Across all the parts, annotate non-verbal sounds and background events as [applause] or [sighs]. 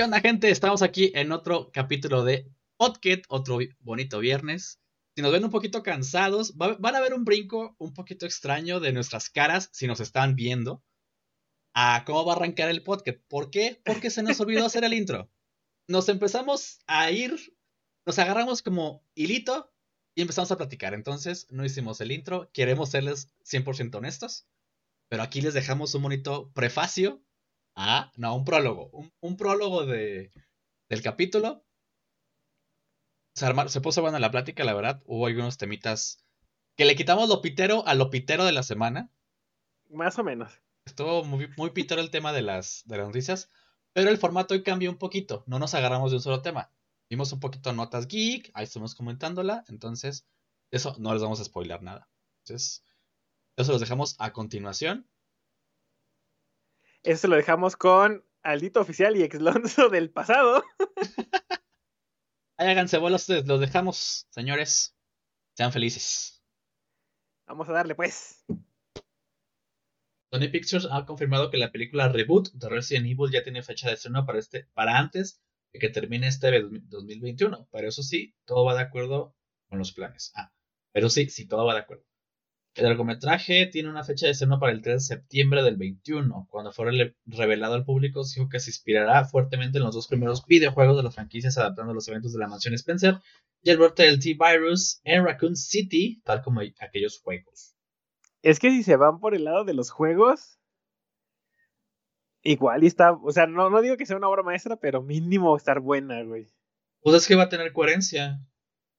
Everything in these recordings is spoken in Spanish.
¿Qué gente? Estamos aquí en otro capítulo de Podcast, otro bonito viernes. Si nos ven un poquito cansados, van a ver un brinco un poquito extraño de nuestras caras si nos están viendo a cómo va a arrancar el podcast. ¿Por qué? Porque se nos olvidó hacer el intro. Nos empezamos a ir, nos agarramos como hilito y empezamos a platicar. Entonces no hicimos el intro, queremos serles 100% honestos, pero aquí les dejamos un bonito prefacio Ah, no, un prólogo. Un, prólogo de, del capítulo. Se, se puso buena la plática, la verdad. Hubo algunos temitas que le quitamos lo pitero a lo pitero de la semana. Más o menos. Estuvo muy, muy pitero el tema de las, de las noticias. Pero el formato hoy cambió un poquito. No nos agarramos de un solo tema. Vimos un poquito notas geek. Ahí estamos comentándola. Entonces, eso no les vamos a spoiler nada. Entonces, eso los dejamos a continuación. Eso lo dejamos con Aldito Oficial y Exlonzo del pasado. Ahí háganse bolas ustedes, los dejamos, señores. Sean felices. Vamos a darle pues. Sony Pictures ha confirmado que la película Reboot de Resident Evil ya tiene fecha de estreno para, este, para antes de que termine este 2021. Pero eso sí, todo va de acuerdo con los planes. Ah, pero sí, sí, todo va de acuerdo. El largometraje tiene una fecha de estreno para el 3 de septiembre del 21. Cuando fue revelado al público, se dijo que se inspirará fuertemente en los dos primeros videojuegos de las franquicias adaptando los eventos de la mansión Spencer y el brote del T-Virus en Raccoon City, tal como aquellos juegos. Es que si se van por el lado de los juegos, igual y está, o sea, no, no digo que sea una obra maestra, pero mínimo estar buena, güey. Pues es que va a tener coherencia.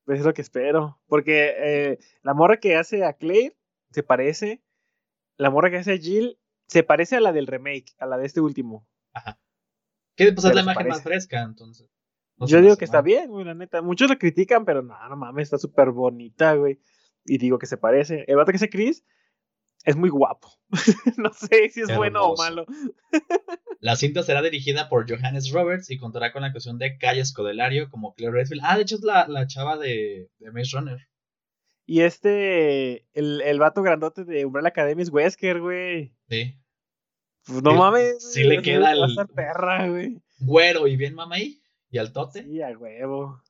Pues es lo que espero. Porque eh, la morra que hace a Claire se parece. La morra que hace Jill se parece a la del remake, a la de este último. Ajá. ¿Qué pues es la imagen más fresca, entonces? Yo digo que está bien, güey, la neta. Muchos la critican, pero no, no mames, está súper bonita, güey. Y digo que se parece. El vato que hace Chris es muy guapo. [laughs] no sé si es bueno o malo. la cinta será dirigida por Johannes Roberts y contará con la actuación de Calle Scodelario como Claire Redfield. Ah, de hecho es la, la chava de, de Maze Runner. Y este, el, el vato grandote de Umbrella Academy es Wesker, güey. Sí. Pues no mames. Sí le queda el. perra, güey. Güero y bien mamey. Y al tote. Sí, al huevo.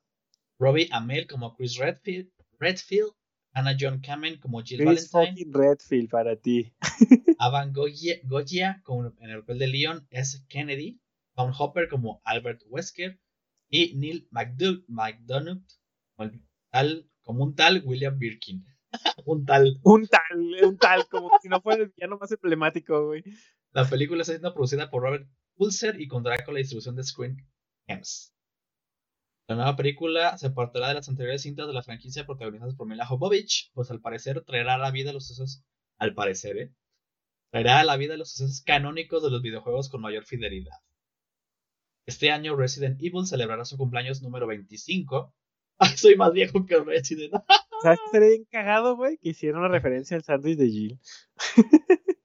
Robbie Amel como Chris Redfield. Redfield. Anna John Kamen como Jill Chris Valentine. Redfield para ti. [laughs] Avan Goya, como en el papel de Leon S. Kennedy. Tom Hopper como Albert Wesker. Y Neil McDonough como al como un tal William Birkin. un tal. Un tal, un tal, como si no fuera el villano más emblemático, güey. La película está siendo producida por Robert Pulser y contará con la distribución de Screen Gems. La nueva película se apartará de las anteriores cintas de la franquicia protagonizadas por Mila Jovovich, pues al parecer traerá a la vida los sucesos, al parecer, ¿eh? traerá a la vida los sucesos canónicos de los videojuegos con mayor fidelidad. Este año Resident Evil celebrará su cumpleaños número 25 [laughs] soy más viejo que Resident. ¿Sabes qué sería bien cagado, güey? Que hiciera una referencia al sándwich de Jill. [laughs]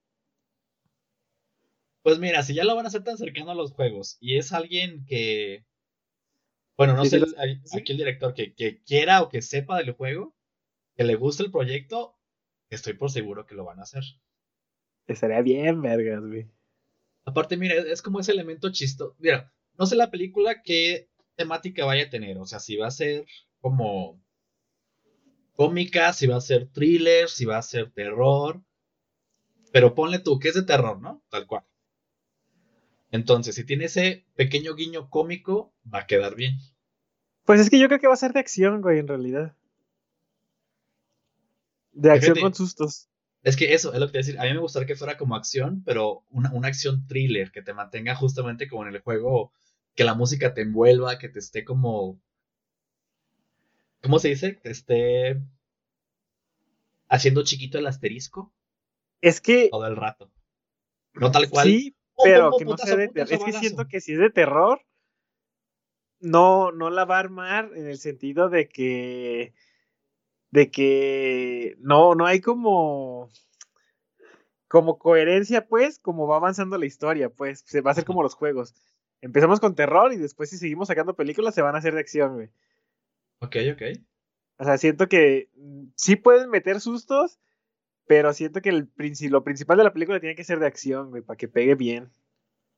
pues mira, si ya lo van a hacer tan cercano a los juegos y es alguien que. Bueno, no sé, aquí el director que, que quiera o que sepa del juego, que le guste el proyecto, estoy por seguro que lo van a hacer. Estaría bien, vergas, güey. Aparte, mira, es como ese elemento chisto. Mira, no sé la película qué temática vaya a tener. O sea, si va a ser como cómica, si va a ser thriller, si va a ser terror. Pero ponle tú que es de terror, ¿no? Tal cual. Entonces, si tiene ese pequeño guiño cómico, va a quedar bien. Pues es que yo creo que va a ser de acción, güey, en realidad. De acción con sustos. Es que eso es lo que te voy a decir. A mí me gustaría que fuera como acción, pero una, una acción thriller, que te mantenga justamente como en el juego, que la música te envuelva, que te esté como ¿Cómo se dice? Esté haciendo chiquito el asterisco. Es que. Todo el rato. No tal cual. Sí, pero que no sea de terror. Es que siento que si es de terror, no, no la va a armar en el sentido de que. De que no, no hay como. Como coherencia, pues, como va avanzando la historia, pues. Se va a hacer como los juegos. Empezamos con terror y después, si seguimos sacando películas, se van a hacer de acción, güey. Ok, ok. O sea, siento que sí pueden meter sustos, pero siento que el, lo principal de la película tiene que ser de acción, güey, para que pegue bien.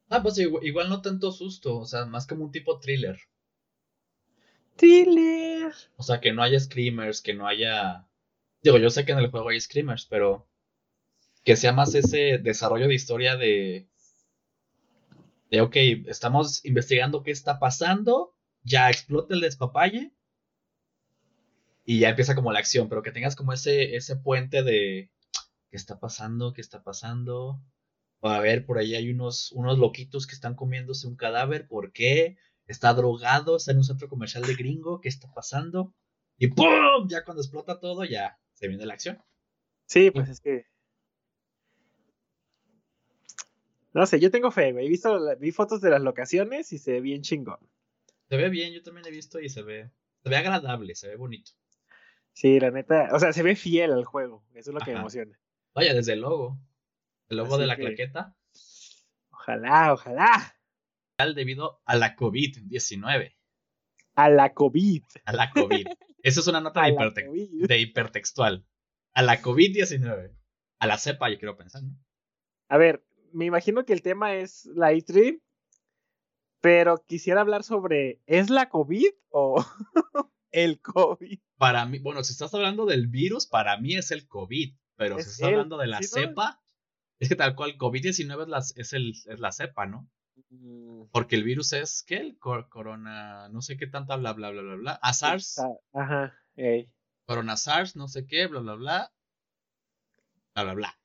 Ah, pues igual, no tanto susto, o sea, más como un tipo thriller. Thriller. O sea, que no haya screamers, que no haya... Digo, yo sé que en el juego hay screamers, pero que sea más ese desarrollo de historia de... De, ok, estamos investigando qué está pasando, ya explota el despapalle y ya empieza como la acción, pero que tengas como ese, ese puente de qué está pasando, qué está pasando. A ver, por ahí hay unos, unos loquitos que están comiéndose un cadáver, ¿por qué? Está drogado, está en un centro comercial de gringo, ¿qué está pasando? Y ¡pum! Ya cuando explota todo, ya se viene la acción. Sí, pues es que. No sé, yo tengo fe, He visto, vi fotos de las locaciones y se ve bien chingón. Se ve bien, yo también he visto y se ve, se ve agradable, se ve bonito. Sí, la neta, o sea, se ve fiel al juego, eso es lo que me emociona. Vaya, desde el logo, el logo de la claqueta. Ojalá, ojalá. Debido a la COVID-19. A la COVID. A la COVID. Eso es una nota [laughs] de, hipertextual. A la COVID-19. A la cepa, yo quiero pensar, ¿no? A ver, me imagino que el tema es la E3 pero quisiera hablar sobre, ¿es la COVID o [laughs] el COVID? Para mí, bueno, si estás hablando del virus, para mí es el COVID, pero si estás hablando de la cepa, es que tal cual COVID-19 es la, es, el, es la cepa, ¿no? Mm. Porque el virus es, ¿qué? El corona, no sé qué tanta, bla, bla, bla, bla, bla. A SARS. Ajá, Corona SARS, no sé qué, bla, bla, bla. Bla, bla, bla.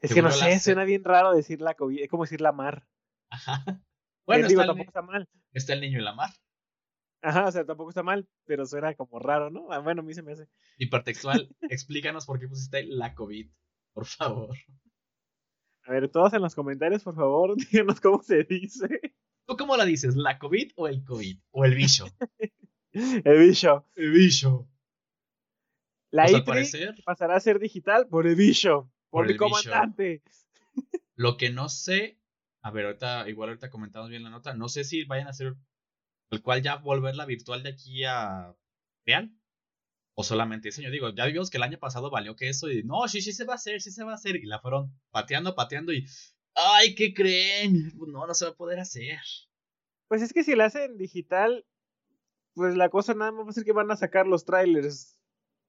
Es que no sé, suena bien raro decir la COVID, es como decir la mar. Ajá. [laughs] Bueno, digo, tampoco está mal. Está el niño en la mar. Ajá, o sea, tampoco está mal, pero suena como raro, ¿no? Ah, bueno, a mí se me hace. Hipertextual, [laughs] explícanos por qué pusiste la COVID, por favor. A ver, todos en los comentarios, por favor, [laughs] díganos cómo se dice. ¿Tú cómo la dices? ¿La COVID o el COVID? ¿O el bicho? [laughs] el bicho. El bicho. La pues pasará a ser digital por el bicho, por, el, comandante. Lo que no sé a ver, ahorita, igual ahorita comentamos bien la nota. No sé si vayan a hacer el cual ya volverla virtual de aquí a real. O solamente diseño. Digo, ya vimos que el año pasado valió que eso y no, sí, sí se va a hacer, sí se va a hacer. Y la fueron pateando, pateando y. ¡Ay, qué creen! Pues no, no se va a poder hacer. Pues es que si la hacen digital, pues la cosa nada más va a ser que van a sacar los trailers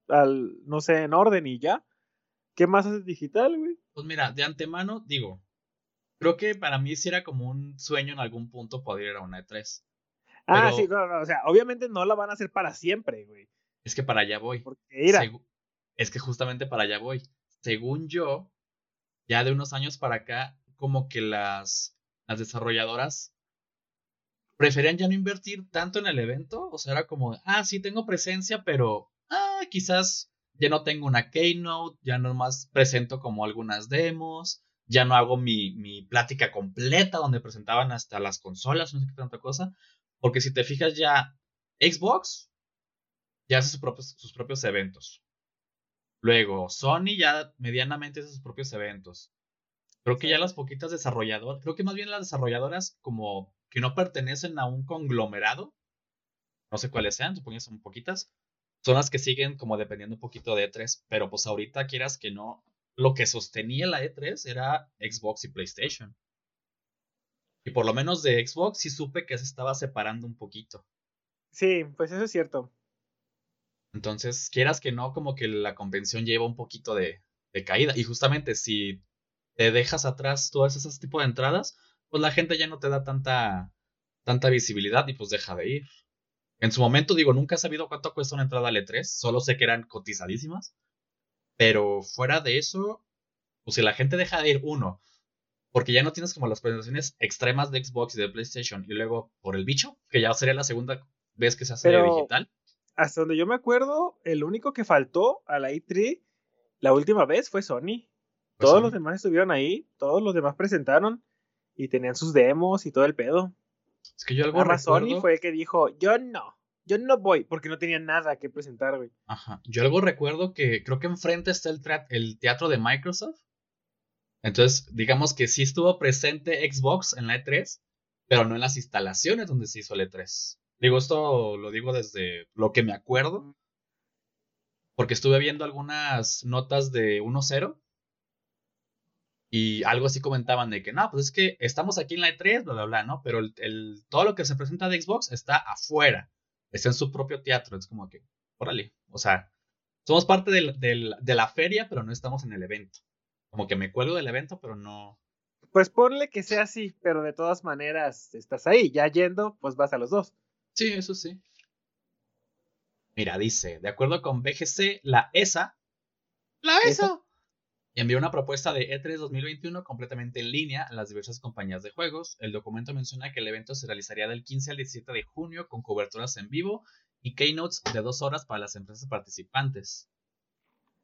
al, no sé, en orden y ya. ¿Qué más haces digital, güey? Pues mira, de antemano, digo, creo que para mí sí era como un sueño en algún punto poder ir a una E3. Ah, sí, no, no, o sea, obviamente no la van a hacer para siempre, güey. Es que para allá voy. Porque Es que justamente para allá voy. Según yo, ya de unos años para acá, como que las, las desarrolladoras preferían ya no invertir tanto en el evento. O sea, era como, ah, sí tengo presencia, pero ah, quizás ya no tengo una keynote, ya nomás presento como algunas demos, ya no hago mi, mi plática completa donde presentaban hasta las consolas, no sé qué tanta cosa, porque si te fijas ya, Xbox ya hace sus propios, eventos. Luego, Sony ya medianamente hace sus propios eventos. Creo que ya las poquitas desarrolladoras, creo que más bien las desarrolladoras como que no pertenecen a un conglomerado, no sé cuáles sean, supongo que son poquitas, son las que siguen como dependiendo un poquito de E3, pero pues ahorita quieras que no, lo que sostenía la E3 era Xbox y PlayStation. Y por lo menos de Xbox sí supe que se estaba separando un poquito. Sí, pues eso es cierto. Entonces, quieras que no, como que la convención lleva un poquito de, de caída. Y justamente si te dejas atrás todas esas tipos de entradas, pues la gente ya no te da tanta, tanta visibilidad y pues deja de ir. En su momento, digo, nunca he sabido cuánto cuesta una entrada al E3, solo sé que eran cotizadísimas. Pero fuera de eso, pues si la gente deja de ir, uno, porque ya no tienes como las presentaciones extremas de Xbox y de PlayStation, y luego por el bicho, que ya sería la segunda vez que se hace digital. Hasta donde yo me acuerdo, el único que faltó a la E3 la última vez fue Sony. todos los demás estuvieron ahí, todos los demás presentaron y tenían sus demos y todo el pedo. Es que yo algo recuerdo... Sony fue el que dijo, yo no. Yo no voy porque no tenía nada que presentar, güey. Ajá. Yo algo recuerdo que creo que enfrente está el, el teatro de Microsoft. Entonces, digamos que sí estuvo presente Xbox en la E3, pero no en las instalaciones donde se hizo la E3. Digo, esto lo digo desde lo que me acuerdo. Porque estuve viendo algunas notas de 1.0. Y algo así comentaban de que, no, pues es que estamos aquí en la E3, bla, bla, bla, ¿no? Pero el, todo lo que se presenta de Xbox está afuera, está en su propio teatro. Es como que, órale, o sea, somos parte de la feria, pero no estamos en el evento. Como que me cuelgo del evento, pero no. Pues ponle que sea así, pero de todas maneras estás ahí. Ya yendo, pues vas a los dos. Sí, eso sí. Mira, dice, de acuerdo con BGC, la ESA. ¡La ESA! envió una propuesta de E3 2021 completamente en línea a las diversas compañías de juegos. El documento menciona que el evento se realizaría del 15 al 17 de junio con coberturas en vivo y keynotes de dos horas para las empresas participantes.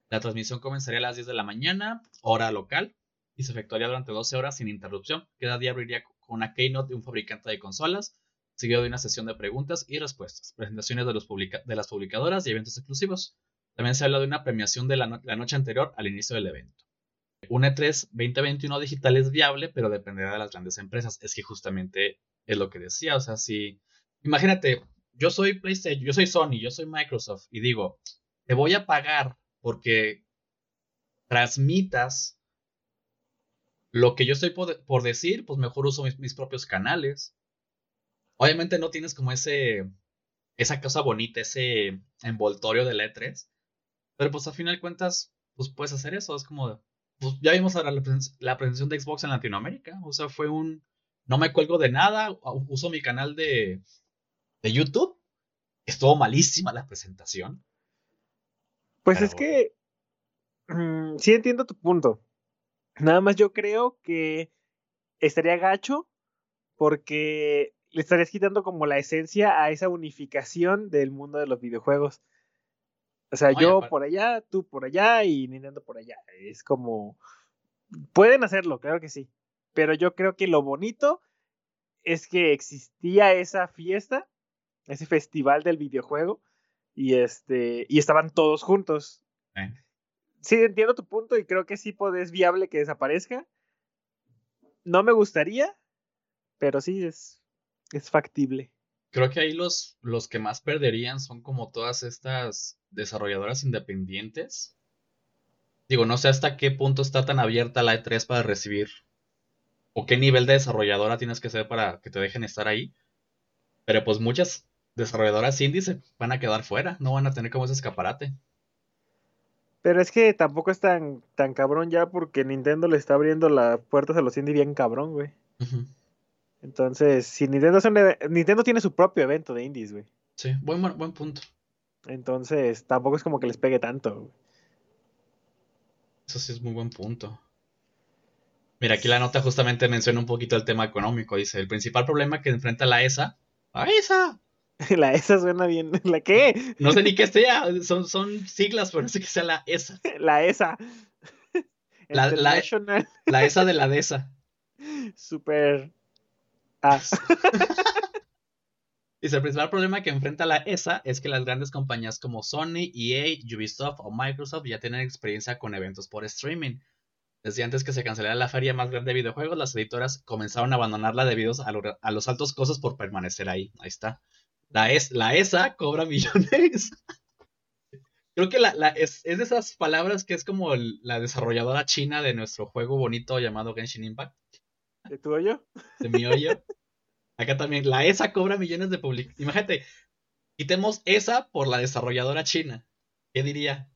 La transmisión comenzaría a las 10 de la mañana, hora local, y se efectuaría durante 12 horas sin interrupción. Cada día abriría con una keynote de un fabricante de consolas, seguido de una sesión de preguntas y respuestas, presentaciones de, las publicadoras y eventos exclusivos. También se habla de una premiación de la, noche anterior al inicio del evento. Un E3 2021 digital es viable, pero dependerá de las grandes empresas. Es que justamente es lo que decía. O sea, si. Imagínate, yo soy PlayStation, yo soy Sony, yo soy Microsoft, y digo, te voy a pagar porque transmitas lo que yo estoy por, decir, pues mejor uso mis, propios canales. Obviamente no tienes como ese, esa cosa bonita, ese envoltorio de letras, pero pues al final cuentas, pues puedes hacer eso. Es como, pues ya vimos ahora la, la, presentación de Xbox en Latinoamérica. O sea, fue un, no me cuelgo de nada, uso mi canal de, de YouTube. Estuvo malísima la presentación. Pues es que mm, sí entiendo tu punto. Nada más yo creo que estaría gacho porque le estarías quitando como la esencia a esa unificación del mundo de los videojuegos. O sea, yo por allá, tú por allá y Nintendo por allá. Es como... Pueden hacerlo, claro que sí. Pero yo creo que lo bonito es que existía esa fiesta, ese festival del videojuego, y este y estaban todos juntos. Sí, entiendo tu punto y creo que sí es viable que desaparezca. No me gustaría, pero sí es, es factible. Creo que ahí los, los que más perderían son como todas estas desarrolladoras independientes. Digo, no sé hasta qué punto está tan abierta la E3 para recibir o qué nivel de desarrolladora tienes que ser para que te dejen estar ahí. Pero pues muchas desarrolladoras indie se van a quedar fuera, no van a tener como ese escaparate. Pero es que tampoco es tan, tan cabrón ya porque Nintendo le está abriendo las puertas a los indie bien cabrón, güey. Entonces, si Nintendo, Nintendo tiene su propio evento de indies, güey. Sí, buen, buen punto. Entonces, tampoco es como que les pegue tanto. Güey. Eso sí es muy buen punto. Mira, aquí la nota justamente menciona un poquito el tema económico. Dice, el principal problema que enfrenta la ESA... ¡A ESA! [laughs] La ESA suena bien. [laughs] ¿La qué? No sé ni qué sea. Son, son siglas, pero no sé qué sea la ESA. [laughs] La ESA. La, la, la ESA de la DESA. Super. Ah. Dice, el principal problema que enfrenta la ESA es que las grandes compañías como Sony, EA, Ubisoft o Microsoft ya tienen experiencia con eventos por streaming. Desde antes que se cancelara la feria más grande de videojuegos, las editoras comenzaron a abandonarla debido a, a los altos costos por permanecer ahí. Ahí está. La, la ESA cobra millones. Creo que la, es, de esas palabras que es como la desarrolladora china de nuestro juego bonito llamado Genshin Impact. ¿De tu hoyo? De mi hoyo. Acá también, la ESA cobra millones de publicaciones. Imagínate, quitemos ESA por la desarrolladora china. ¿Qué diría?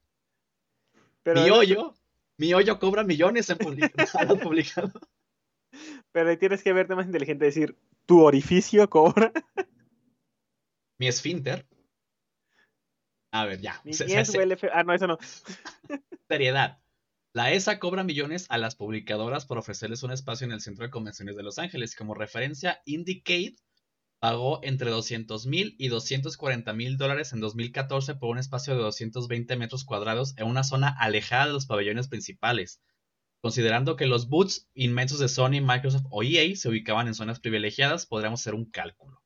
mi hoyo, mi hoyo cobra millones en [laughs] publicado. Pero ahí tienes que verte más inteligente decir, tu orificio cobra. Mi esfínter. A ver, ya. Ah, no, eso no. [laughs] Seriedad. La ESA cobra millones a las publicadoras por ofrecerles un espacio en el Centro de Convenciones de Los Ángeles. Como referencia, Indicate pagó entre 200 mil y 240 mil dólares en 2014 por un espacio de 220 metros cuadrados en una zona alejada de los pabellones principales. Considerando que los boots inmensos de Sony, Microsoft o EA se ubicaban en zonas privilegiadas, podríamos hacer un cálculo.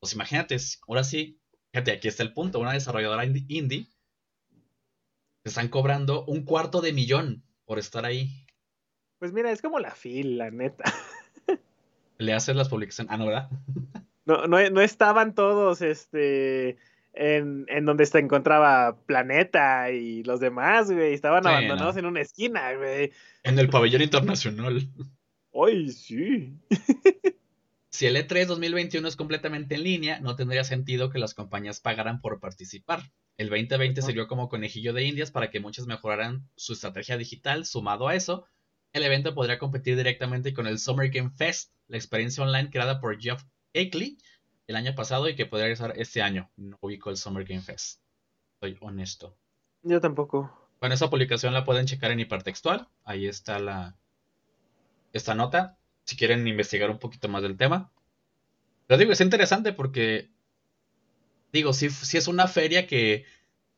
Pues imagínate, ahora sí, fíjate, aquí está el punto, una desarrolladora indie, están cobrando un cuarto de millón por estar ahí. Pues mira, es como la fila, neta. [laughs] Le hacen las publicaciones. Ah, no, ¿verdad? [laughs] no, no, no estaban todos, este, en, en, donde se encontraba Planeta y los demás, güey. Estaban abandonados en una esquina, güey. En el pabellón internacional. [laughs] ¡Ay, sí! Si el E3 2021 es completamente en línea, no tendría sentido que las compañías pagaran por participar. El 2020 sirvió como conejillo de indias para que muchos mejoraran su estrategia digital. Sumado a eso, el evento podría competir directamente con el Summer Game Fest, la experiencia online creada por Jeff Akeley el año pasado y que podría regresar este año. No ubico el Summer Game Fest. Soy honesto. Yo tampoco. Bueno, esa publicación la pueden checar en hipertextual. Ahí está la esta nota. Si quieren investigar un poquito más del tema. Pero digo, es interesante porque. Digo, si, si es una feria que.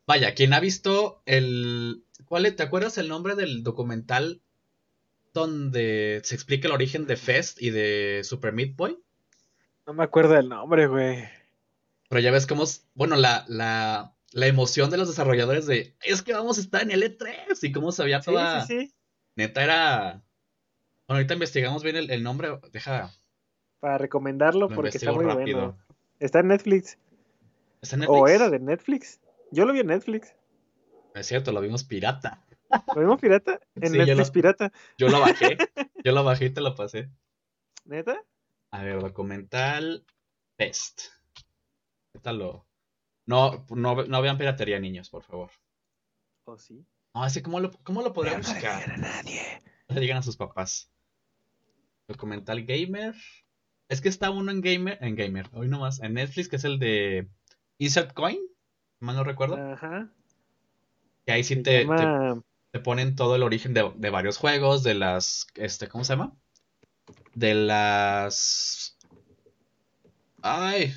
Vaya, quien ha visto el. ¿Cuál ¿Te acuerdas el nombre del documental donde se explica el origen de Fest y de Super Meat Boy? No me acuerdo del nombre, güey. Pero ya ves cómo es, bueno, la, la, la, emoción de los desarrolladores de, es que vamos a estar en el E3 y cómo se había toda... Sí, sí, sí. Neta era... Bueno, ahorita investigamos bien el, nombre, deja... Para recomendarlo porque está muy bueno. Está en Netflix. ¿Está en Netflix? ¿O era de Netflix? Yo lo vi en Netflix. Es cierto, lo vimos pirata. ¿Lo vimos pirata? En Netflix pirata. Yo lo bajé. [laughs] yo lo bajé y te lo pasé. ¿Neta? A ver, documental Pest. ¿Qué lo.? No, no, no vean piratería, niños, por favor. ¿O sí? No, así, ¿cómo lo, cómo lo podrían buscar? No a nadie. No le digan a sus papás. Documental Gamer. Es que está uno en Gamer. En Gamer, hoy nomás. En Netflix, que es el de Insert Coin. Mal no recuerdo. Ajá. Que ahí sí te, te, ponen todo el origen de, de varios juegos, de las. Este, ¿Cómo se llama? de las... Ay,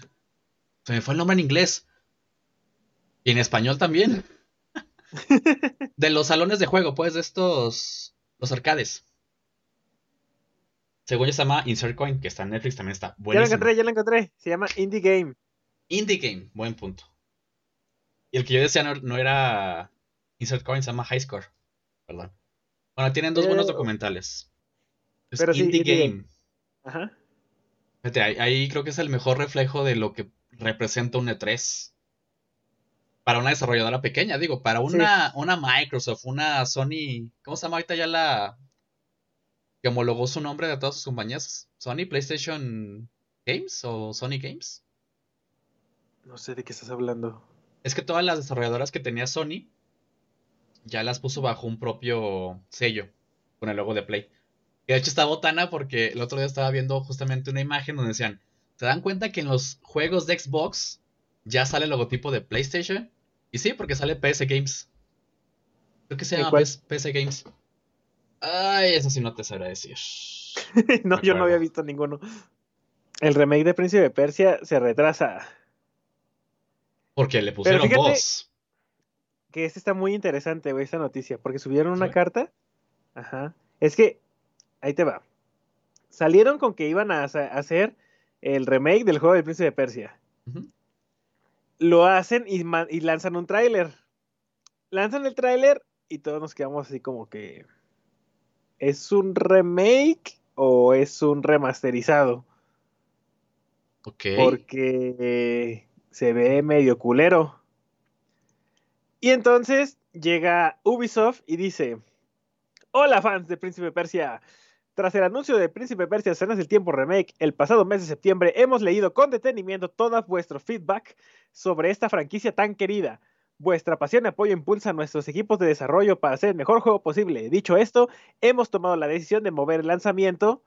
se me fue el nombre en inglés. Y en español también. [laughs] de los salones de juego, pues, de estos... Los arcades. Según yo se llama Insert Coin, que está en Netflix, también está buenísimo. Ya lo encontré, ya lo encontré. Se llama Indie Game. Indie Game, buen punto. Y el que yo decía no, era Insert Coin, se llama High Score. Perdón. Bueno, tienen dos buenos documentales. Pero Indie, Game. Ajá. ahí, creo que es el mejor reflejo de lo que representa un E3. Para una desarrolladora pequeña, digo, para una, una Microsoft, una Sony. ¿Cómo se llama ahorita ya la. Que homologó su nombre de todas sus compañías? ¿Sony PlayStation Games o Sony Games? No sé de qué estás hablando. Es que todas las desarrolladoras que tenía Sony ya las puso bajo un propio sello con el logo de Play. Y de hecho está botana porque el otro día estaba viendo justamente una imagen donde decían, ¿se dan cuenta que en los juegos de Xbox ya sale el logotipo de PlayStation? Y sí, porque sale PS Games. Creo que se llama PS, Games. Ay, eso sí no te sabré decir. [laughs] no, yo no había visto ninguno. El remake de Príncipe de Persia se retrasa. Porque le pusieron voz. Que este está muy interesante, güey, esta noticia. Porque subieron una carta. Ajá. Es que ahí te va. Salieron con que iban a hacer el remake del juego del Príncipe de Persia. Lo hacen y, lanzan un tráiler. Lanzan el tráiler y todos nos quedamos así como que... ¿Es un remake o es un remasterizado? Porque se ve medio culero. Y entonces llega Ubisoft y dice, hola fans de Príncipe Persia, tras el anuncio de Príncipe Persia Escenas del Tiempo Remake el pasado mes de septiembre, hemos leído con detenimiento todo vuestro feedback sobre esta franquicia tan querida. Vuestra pasión y apoyo impulsa a nuestros equipos de desarrollo para hacer el mejor juego posible. Dicho esto, hemos tomado la decisión de mover el lanzamiento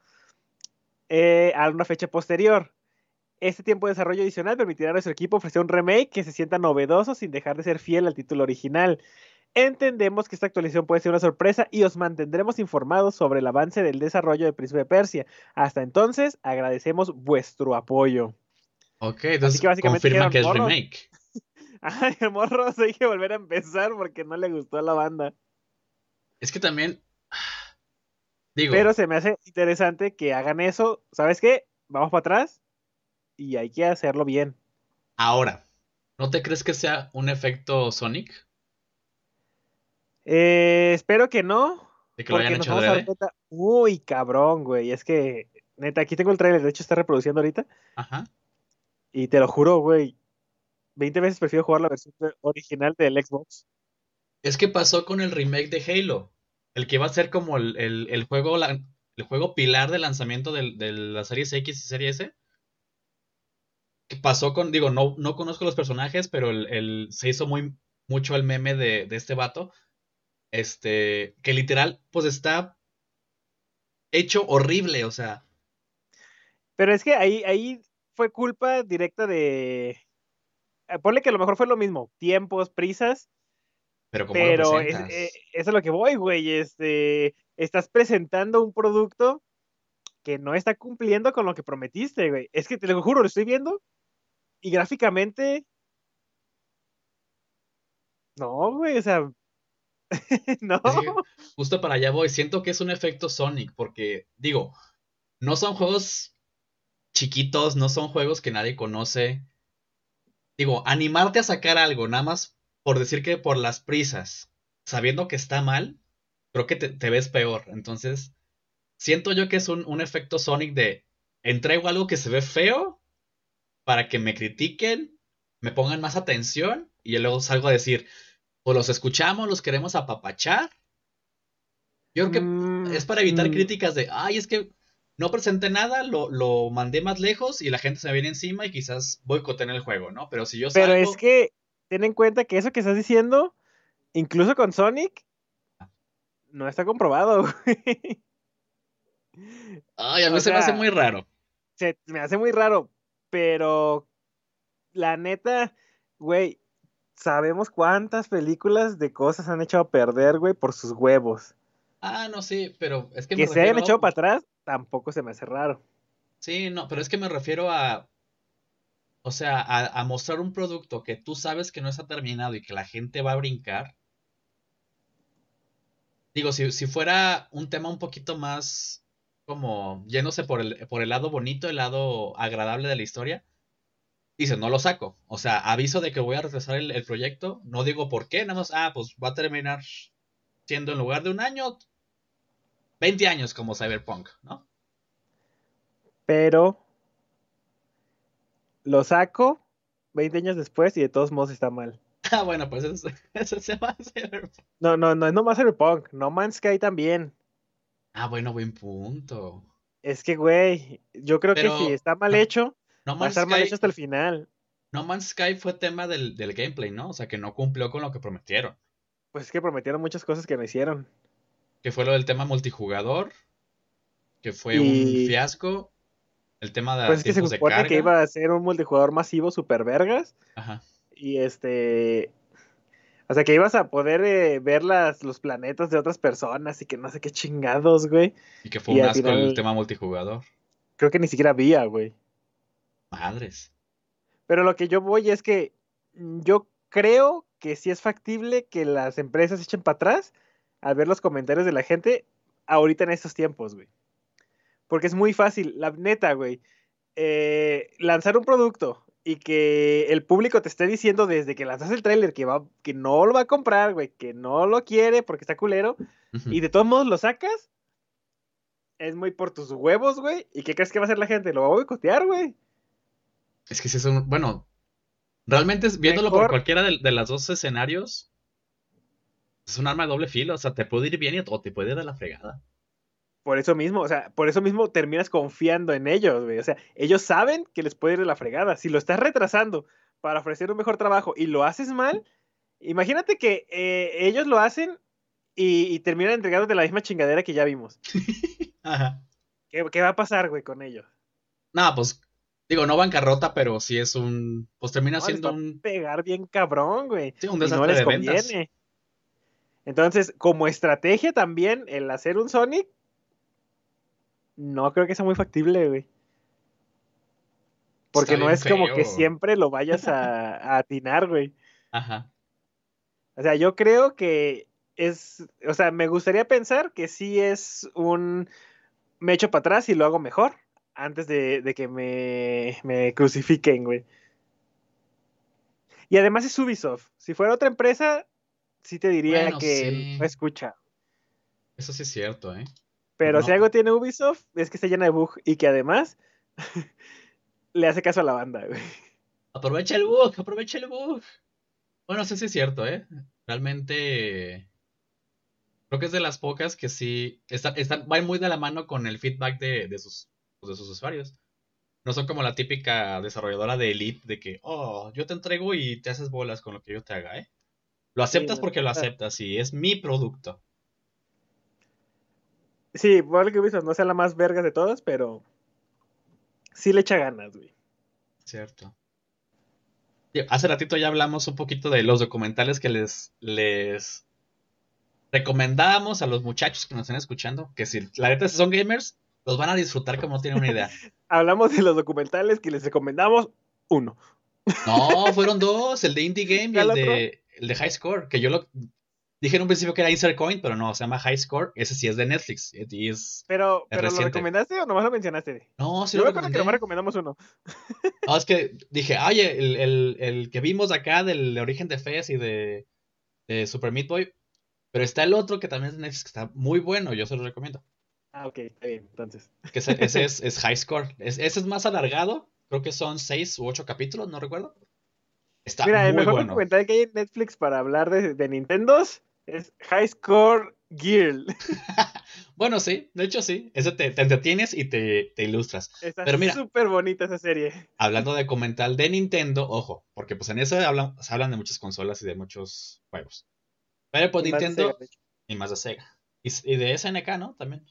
eh, a una fecha posterior. Este tiempo de desarrollo adicional permitirá a nuestro equipo ofrecer un remake que se sienta novedoso sin dejar de ser fiel al título original. Entendemos que esta actualización puede ser una sorpresa y os mantendremos informados sobre el avance del desarrollo de Príncipe de Persia. Hasta entonces, agradecemos vuestro apoyo. Ok, entonces que confirma que es remake. [laughs] Ay, el morro se hay que volver a empezar porque no le gustó a la banda. Es que también. [sighs] Digo. Pero se me hace interesante que hagan eso. ¿Sabes qué? Vamos para atrás y hay que hacerlo bien. Ahora, ¿no te crees que sea un efecto Sonic? Eh, espero que no. De que lo hayan hecho Uy, cabrón, güey. Es que, neta, aquí tengo el trailer. De hecho, está reproduciendo ahorita. Ajá. Y te lo juro, güey. 20 veces prefiero jugar la versión original del Xbox. Es que pasó con el remake de Halo. El que va a ser como el, el, juego el juego pilar de lanzamiento de, la Series X y Series S. Que pasó con, digo, no, no conozco los personajes, pero el, se hizo muy mucho el meme de, de este vato. Este, que literal, pues está hecho horrible, o sea. Pero es que ahí, ahí fue culpa directa de. Eh, ponle que a lo mejor fue lo mismo, tiempos, prisas. Pero, ¿cómo pero es, eh, eso es lo que voy, güey. Este, estás presentando un producto que no está cumpliendo con lo que prometiste, güey. Es que te lo juro, lo estoy viendo y gráficamente. No, güey, o sea, [laughs] no. justo para allá voy. Siento que es un efecto Sonic, porque, digo, no son juegos chiquitos, no son juegos que nadie conoce. Digo, animarte a sacar algo, nada más por decir que por las prisas, sabiendo que está mal, creo que te, ves peor. Entonces, siento yo que es un, un efecto Sonic de entrego algo que se ve feo para que me critiquen, me pongan más atención y luego salgo a decir, o los escuchamos, los queremos apapachar. Yo creo que mm, es para evitar mm. críticas de, ay, es que no presenté nada, lo, lo, mandé más lejos y la gente se me viene encima y quizás boicoteen el juego, ¿no? Pero si yo salgo... Pero es que ten en cuenta que eso que estás diciendo, incluso con Sonic, no está comprobado, [laughs] Ay, a mí se me hace muy raro. Se me hace muy raro, pero la neta, güey, sabemos cuántas películas de cosas han echado a perder, güey, por sus huevos. Ah, no, sí, pero es que... Que se hayan echado para atrás, tampoco se me hace raro. Sí, no, pero es que me refiero a... O sea, a, mostrar un producto que tú sabes que no está terminado y que la gente va a brincar. Digo, si, si fuera un tema un poquito más como yéndose por el, por el lado bonito, el lado agradable de la historia, dice, no lo saco. O sea, aviso de que voy a retrasar el, proyecto. No digo por qué, nada más, ah, pues va a terminar siendo en lugar de un año, 20 años como Cyberpunk, ¿no? Pero lo saco 20 años después y de todos modos está mal. [laughs] Ah, bueno, pues [laughs] eso, se llama Cyberpunk. No, no, no es nomás Cyberpunk. No Man's Sky también. Ah, bueno, buen punto. Es que, güey, yo creo que si está mal hecho, no Va a estar mal hecho hasta el final. No Man's Sky fue tema del, gameplay, ¿no? O sea, que no cumplió con lo que prometieron. Pues es que prometieron muchas cosas que no hicieron. Que fue lo del tema multijugador, que fue un fiasco. El tema de Pues es que se supone que iba a ser un multijugador masivo super vergas. Ajá. Y este. O sea, que ibas a poder eh, ver las, los planetas de otras personas y que no sé qué chingados, güey. Y que fue un asco el tema multijugador. Creo que ni siquiera había, güey. Madres. Pero lo que yo voy es que yo creo que sí es factible que las empresas echen para atrás al ver los comentarios de la gente ahorita en estos tiempos, güey. Porque es muy fácil, la neta, güey. Eh, lanzar un producto y que el público te esté diciendo desde que lanzas el tráiler que, va, que no lo va a comprar, güey, que no lo quiere porque está culero, y de todos modos lo sacas, es muy por tus huevos, güey. ¿Y qué crees que va a hacer la gente? Lo va a boicotear, güey. Es que si es un. Bueno, realmente viéndolo por cualquiera de, de, los dos escenarios, es un arma de doble filo. O sea, te puede ir bien o te puede ir de la fregada. Por eso mismo, o sea, por eso mismo terminas confiando en ellos, güey. O sea, ellos saben que les puede ir de la fregada. Si lo estás retrasando para ofrecer un mejor trabajo y lo haces mal, imagínate que eh, ellos lo hacen y, y terminan entregándote la misma chingadera que ya vimos. [laughs] Ajá. ¿Qué, ¿Qué, va a pasar, güey, con ellos? No, pues Digo, no bancarrota, pero sí es un. Pues termina siendo un. Pegar bien cabrón, güey. Sí, un desastre no les conviene. Entonces, como estrategia también, el hacer un Sonic. No creo que sea muy factible, güey. Porque no es como que siempre lo vayas a, [laughs] a atinar, güey. Ajá. O sea, yo creo que es. O sea, me gustaría pensar que sí es un. Me echo para atrás y lo hago mejor antes de, que me, crucifiquen, güey. Y además es Ubisoft. Si fuera otra empresa, sí te diría que no escucha. Eso sí es cierto, ¿eh? Pero si algo tiene Ubisoft, es que se llena de bug y que además [laughs] le hace caso a la banda, güey. Aprovecha el bug, aprovecha el bug. Bueno, sí, sí es cierto, ¿eh? Realmente. Creo que es de las pocas que sí. Están, están, van muy de la mano con el feedback de, de, sus, de sus usuarios. No son como la típica desarrolladora de Elite de que, oh, yo te entrego y te haces bolas con lo que yo te haga, ¿eh? Lo aceptas porque lo aceptas y es mi producto. Sí, por que visto, no sea la más verga de todas, pero sí le echa ganas, güey. Cierto. Hace ratito ya hablamos un poquito de los documentales que les, les recomendábamos a los muchachos que nos están escuchando, que si la neta son gamers, los van a disfrutar como no tienen una idea. [laughs] Hablamos de los documentales que les recomendamos uno. No, fueron dos, el de Indie Game [laughs] y el de, el de High Score, que yo lo dije en un principio que era Insert Coin, pero no, se llama High Score, ese sí es de Netflix. Y es pero, ¿pero lo recomendaste o nomás lo mencionaste? No, sí yo lo recuerdo que nomás recomendamos uno. [laughs] No, es que dije, oye, el, el, el que vimos acá del origen de Fez y de, de Super Meat Boy, pero está el otro que también es de Netflix, que está muy bueno, yo se lo recomiendo. Ah, ok, está bien, entonces. Que ese, ese es, [laughs] es, High Score. ese es más alargado, creo que son seis u ocho capítulos, no recuerdo. Está Mira, el mejor bueno. documental que hay en Netflix para hablar de, de Nintendos es High Score Gear. [laughs] bueno, sí, de hecho sí. Ese te, te entretienes y te, te ilustras. Está Pero mira, súper bonita esa serie. Hablando de documental de Nintendo, ojo, porque pues en eso hablan, se hablan de muchas consolas y de muchos juegos. Pero pues Nintendo y más de Sega. Y, y de SNK, ¿no? También.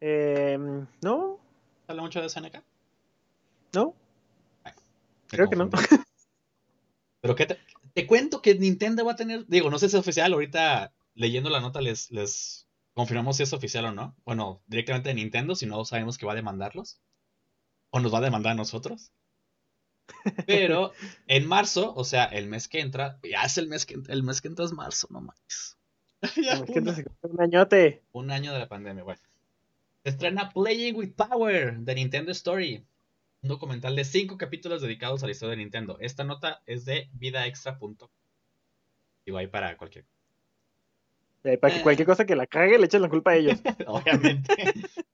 Eh, no. ¿Habla mucho de SNK? No. Creo que no. [laughs] Pero qué te, te, cuento que Nintendo va a tener, digo, no sé si es oficial, ahorita leyendo la nota les, les confirmamos si es oficial o no. Bueno, directamente de Nintendo, si no sabemos que va a demandarlos. O nos va a demandar a nosotros. Pero en marzo, o sea, el mes que entra, ya es el mes que, el mes que entra es marzo, no más. [laughs] un añote. Un año de la pandemia, bueno. Estrena Playing with Power de Nintendo Story. Un documental de cinco capítulos dedicados a la historia de Nintendo. Esta nota es de vidaextra.com. Digo ahí para cualquier para que cualquier cosa que la cague le echen la culpa a ellos. [laughs] Obviamente.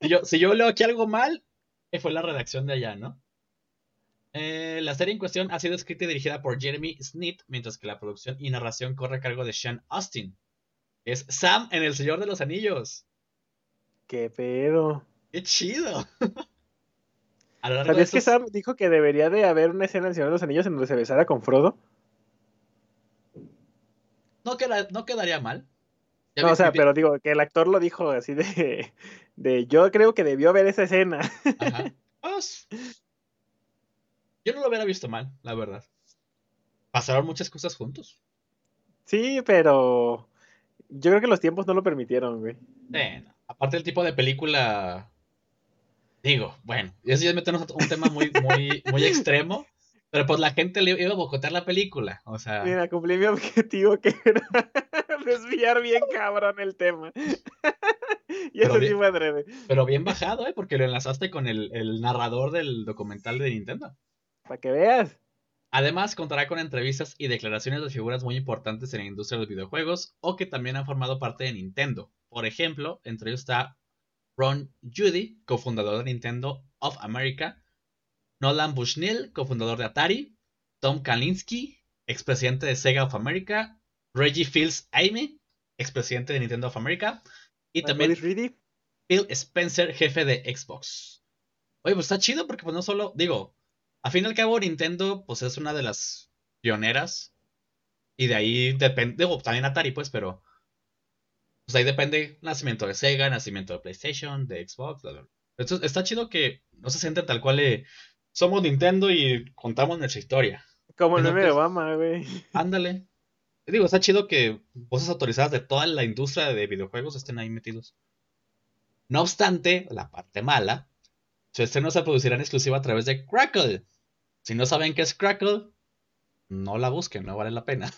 si, yo, si yo leo aquí algo mal, eh, fue la redacción de allá, ¿no? Eh, la serie en cuestión ha sido escrita y dirigida por Jeremy Smith, mientras que la producción y narración corre a cargo de Sean Austin. Es Sam en El Señor de los Anillos. ¡Qué pedo! ¡Qué chido! [laughs] ¿Sabías que Sam dijo que debería de haber una escena en El Señor de los Anillos en donde se besara con Frodo? No, no quedaría mal. No, o sea, pero digo, que el actor lo dijo así de, [laughs] de yo creo que debió ver esa escena. Ajá. [laughs] Pues, yo no lo hubiera visto mal, la verdad. Pasaron muchas cosas juntos. Sí, pero yo creo que los tiempos no lo permitieron, güey. Bueno, aparte del tipo de película, digo, bueno, eso ya es meternos un tema muy, muy, muy extremo. Pero pues la gente le iba a bocotear la película, o sea... Mira, cumplí mi objetivo que era [laughs] desviar bien cabrón el tema. [laughs] y eso sí fue adrede. Pero bien bajado, ¿eh? Porque lo enlazaste con el, el narrador del documental de Nintendo. Para que veas. Además, contará con entrevistas y declaraciones de figuras muy importantes en la industria de los videojuegos o que también han formado parte de Nintendo. Por ejemplo, entre ellos está Ron Judy, cofundador de Nintendo of America, Nolan Bushnell, cofundador de Atari, Tom Kalinske, expresidente de Sega of America, Reggie Fields Aime, expresidente de Nintendo of America, y también Phil Spencer, jefe de Xbox. Oye, pues está chido porque pues no solo, digo, a fin y al cabo Nintendo pues es una de las pioneras y de ahí depende, digo, también Atari pues, pero pues ahí depende nacimiento de Sega, nacimiento de PlayStation, de Xbox, Entonces está chido que no se sienten tal cual de somos Nintendo y contamos nuestra historia. Como el meme de Obama, güey. Ándale. Digo, está chido que voces autorizadas de toda la industria de videojuegos estén ahí metidos. No obstante, la parte mala, su estreno se producirá en exclusiva a través de Crackle. Si no saben qué es Crackle, no la busquen, no vale la pena.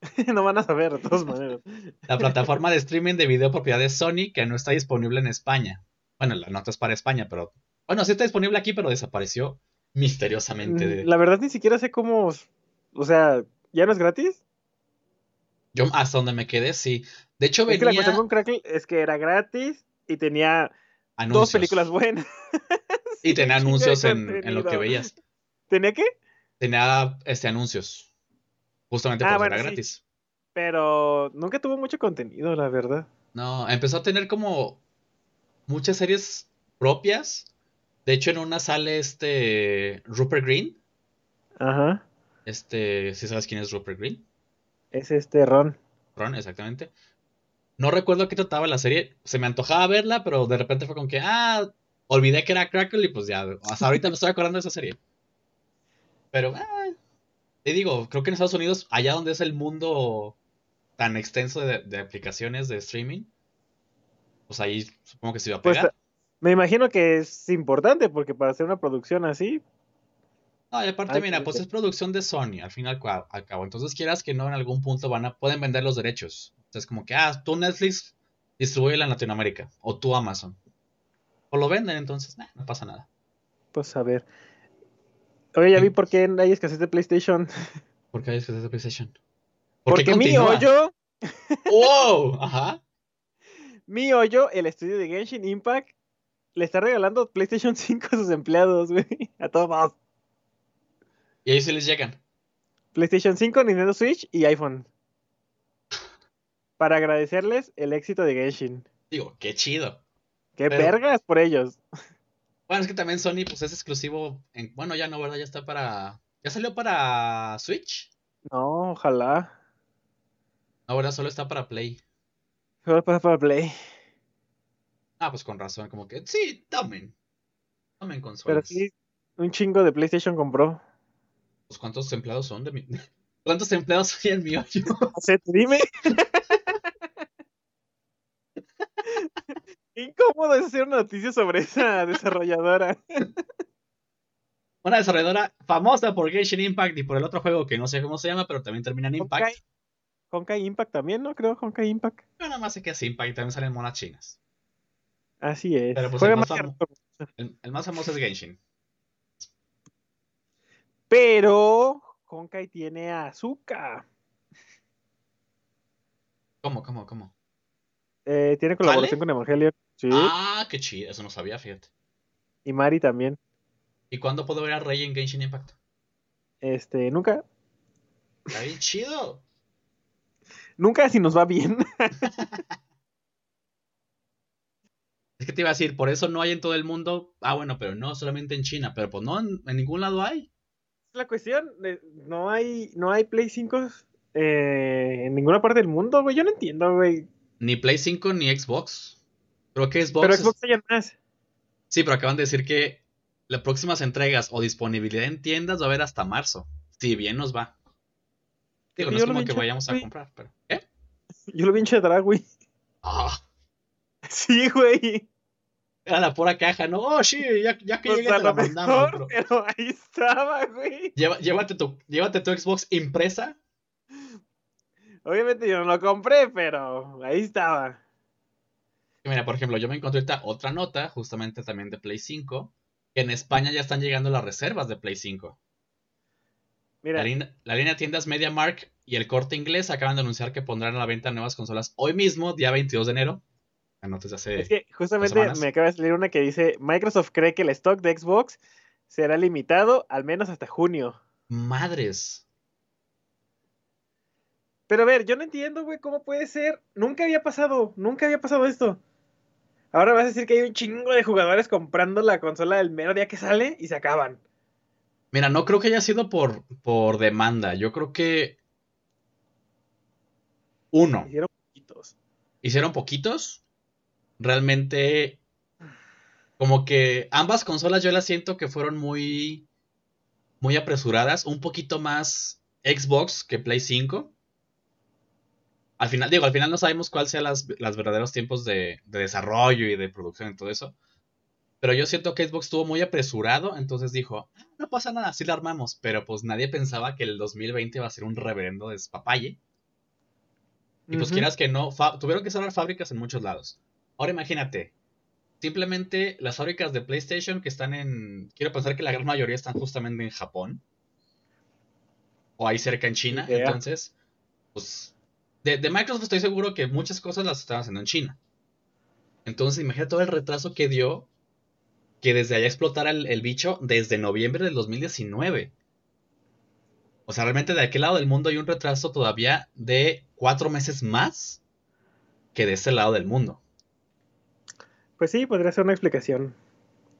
[laughs] no van a saber, de todas maneras. La plataforma de streaming de video propiedad de Sony que no está disponible en España. Bueno, la nota es para España, pero. Bueno, sí está disponible aquí, pero desapareció misteriosamente. Mm, la verdad ni siquiera sé cómo, o sea, ¿ya no es gratis? Yo hasta donde me quedé, sí. De hecho, venía... Es que la cuestión con Crackle es que era gratis y tenía dos películas buenas. Y tenía [laughs] anuncios en, en, lo que veías. ¿Tenía qué? tenía este, anuncios. Justamente ah, por era gratis. Pero nunca tuvo mucho contenido, la verdad. No, empezó a tener como muchas series propias. De hecho, en una sale este Rupert Green. Ajá. Este, si sabes quién es Rupert Green? Es este Ron. Ron, exactamente. No recuerdo qué trataba la serie. Se me antojaba verla, pero de repente fue como que, ah, olvidé que era Crackle y pues ya, hasta ahorita me estoy acordando de esa serie. Pero, ah, te digo, creo que en Estados Unidos, allá donde es el mundo tan extenso de, aplicaciones de streaming, pues ahí supongo que se iba a pues, pegar. me imagino que es importante porque para hacer una producción así. No, y aparte, mira, pues es producción de Sony, al fin y al, cabo. Entonces, quieras que no, en algún punto van a, pueden vender los derechos. Entonces, como que, ah, tú Netflix distribuye en Latinoamérica, o tú Amazon. O lo venden, entonces, no pasa nada. Pues a ver. Oye, ya vi [laughs] por qué hay escasez de PlayStation. ¿Por qué hay escasez de PlayStation? Porque mi hoyo. ¡Wow! [laughs] Ajá. Mi hoyo, el estudio de Genshin Impact, le está regalando PlayStation [laughs] 5 a sus empleados, güey. A todos. Y ahí se les llegan. PlayStation 5, Nintendo Switch y iPhone. Para agradecerles el éxito de Genshin. Digo, qué chido. Qué vergas por ellos. Bueno, es que también Sony pues es exclusivo en... Bueno, ya no, ¿verdad? Ya está para... ¿Ya salió para Switch? No, ojalá. Ahora solo está para Play. Solo está para Play. Ah, pues con razón, como que sí, tomen. Tomen consolas. Pero sí, un chingo de PlayStation compró. Pues cuántos empleados son de mi. [laughs] ¿Cuántos empleados hay en mi hoyo? [laughs] dime. [laughs] Incómodo es hacer una noticia sobre esa [laughs] desarrolladora. [laughs] Una desarrolladora famosa por Genshin Impact y por el otro juego que no sé cómo se llama, pero también termina en Impact. Honkai Impact también, ¿no? Creo Honkai Impact. Yo nada más sé que es Impact y también salen monas chinas. Así es. Pero pues el, más el, más famoso es Genshin. Pero Honkai tiene azúcar. ¿Cómo, cómo, cómo? Eh, tiene colaboración con Evangelion. Sí. Ah, qué chido, eso no sabía, fíjate. Y Mari también. ¿Y cuándo puedo ver a Rey en Genshin Impact? Este, nunca. Está bien chido. Nunca si nos va bien. [laughs] es que te iba a decir, por eso no hay en todo el mundo. Ah, bueno, pero no solamente en China, pero pues no, en, ningún lado hay. La cuestión, no hay, no hay Play 5 eh, en ninguna parte del mundo, güey. Yo no entiendo, güey. Ni Play 5 ni Xbox. Creo que Xbox. Pero Xbox hay más. Sí, pero acaban de decir que las próximas entregas o disponibilidad en tiendas va a haber hasta marzo. Si bien nos va. Digo, no es como que vayamos a comprar, pero. ¿Qué? Yo lo vi en Chedrag, [laughs] güey. Ah. Sí, güey. Era la pura caja, ¿no? Oh, sí, ya, ya que pues llegue te la mandamos, bro. Pero ahí estaba, güey. llévate, tu, llévate tu Xbox impresa. Obviamente yo no lo compré, pero ahí estaba. Mira, por ejemplo, yo me encontré otra nota, justamente también de Play 5, que en España ya están llegando las reservas de Play 5. Mira. La, línea, de tiendas MediaMark y el corte inglés acaban de anunciar que pondrán a la venta nuevas consolas hoy mismo, día 22 de enero. hace es que justamente me acaba de salir una que dice: Microsoft cree que el stock de Xbox será limitado al menos hasta junio. Madres. Pero a ver, yo no entiendo, güey, cómo puede ser. Nunca había pasado, nunca había pasado esto. Ahora vas a decir que hay un chingo de jugadores comprando la consola del mero día que sale y se acaban. Mira, no creo que haya sido por, por demanda. Yo creo que. Uno. Hicieron poquitos. Hicieron poquitos. Realmente. Como que ambas consolas yo las siento que fueron muy. Muy apresuradas. Un poquito más Xbox que Play 5 al final, digo, al final no sabemos cuáles sean los verdaderos tiempos de, desarrollo y de producción y todo eso. Pero yo siento que Xbox estuvo muy apresurado, entonces dijo, ah, no pasa nada, sí la armamos. Pero pues nadie pensaba que el 2020 iba a ser un reverendo despapalle. Y pues quieras que no, tuvieron que cerrar fábricas en muchos lados. Ahora imagínate, simplemente las fábricas de PlayStation que están en, quiero pensar que la gran mayoría están justamente en Japón. O ahí cerca en China. Entonces, pues de, Microsoft estoy seguro que muchas cosas las están haciendo en China. Entonces, imagínate todo el retraso que dio que desde allá explotara el, bicho desde noviembre del 2019. O sea, realmente de aquel lado del mundo hay un retraso todavía de cuatro meses más que de ese lado del mundo. Pues sí, podría ser una explicación.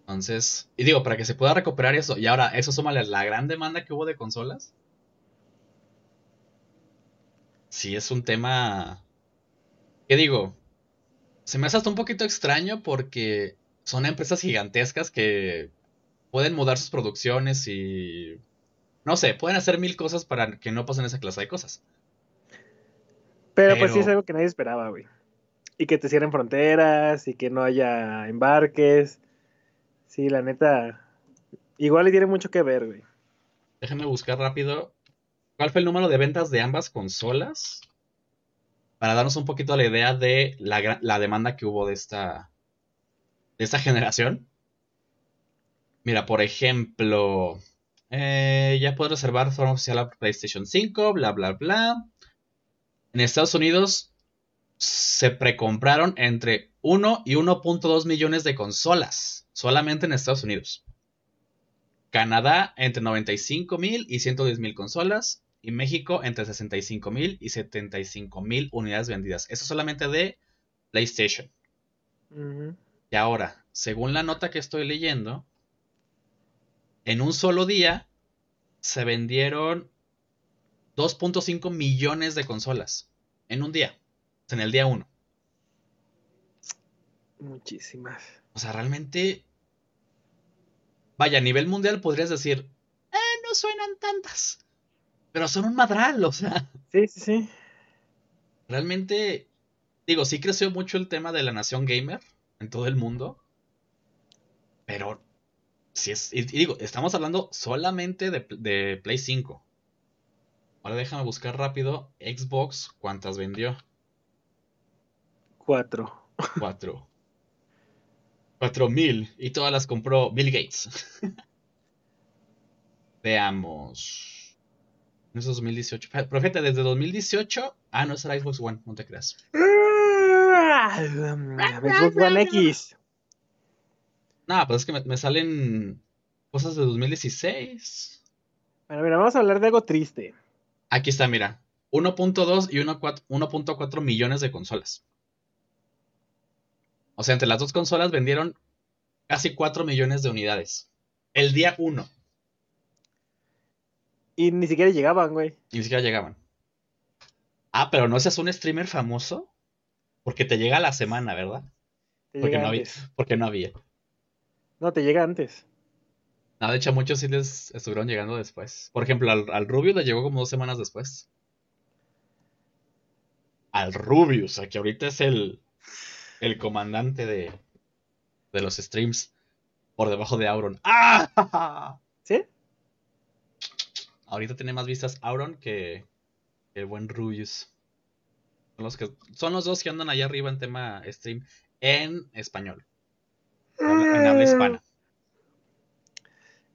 Entonces, y digo, para que se pueda recuperar eso, y ahora eso suma la gran demanda que hubo de consolas. Sí, es un tema. ¿Qué digo? Se me hace hasta un poquito extraño porque son empresas gigantescas que pueden mudar sus producciones y no sé, pueden hacer mil cosas para que no pasen esa clase de cosas. Pero, pues sí es algo que nadie esperaba, güey. Y que te cierren fronteras y que no haya embarques. Sí, la neta. Igual le tiene mucho que ver, güey. Déjenme buscar rápido. ¿Cuál fue el número de ventas de ambas consolas? Para darnos un poquito la idea de la, demanda que hubo de esta. de esta generación. Mira, por ejemplo. Eh, ya puedo reservar forma oficial a PlayStation 5, bla, bla, bla. En Estados Unidos se precompraron entre 1 y 1.2 millones de consolas, solamente en Estados Unidos. Canadá entre 95 mil y 110 mil consolas. Y México entre 65 mil y 75 mil unidades vendidas. Eso solamente de PlayStation. Y ahora, según la nota que estoy leyendo, en un solo día se vendieron 2.5 millones de consolas. En un día. En el día 1. Muchísimas. O sea, realmente. Vaya, a nivel mundial podrías decir. Eh, no suenan tantas. Pero son un madral, o sea. Sí, sí, sí. Realmente. Digo, sí creció mucho el tema de la nación gamer en todo el mundo. Pero es, y, digo, estamos hablando solamente de, Play 5. Ahora déjame buscar rápido Xbox cuántas vendió. Cuatro. Cuatro. Cuatro mil. Y todas las compró Bill Gates. [laughs] Veamos. No es 2018. Profeta, desde 2018. Ah, no es Xbox One, no te creas. Xbox One X. No, pues es que me, salen cosas de 2016. Bueno, mira, vamos a hablar de algo triste. Aquí está, mira. 1.2 y 1.4 millones de consolas. O sea, entre las dos consolas vendieron casi 4 millones de unidades. El día 1. Y ni siquiera llegaban, güey. ni siquiera llegaban. Ah, pero no seas un streamer famoso. Porque te llega a la semana, ¿verdad? porque, no había, porque no había. No, te llega antes. No, de hecho, muchos sí les estuvieron llegando después. Por ejemplo, al, Rubius le llegó como dos semanas después. Al Rubius, que ahorita es el, el comandante de, de los streams por debajo de Auron. ¡Ah! ¿Sí? Ahorita tiene más vistas Auron que el buen Rubius. Son los, que, son los dos que andan allá arriba en tema stream en español en habla hispana.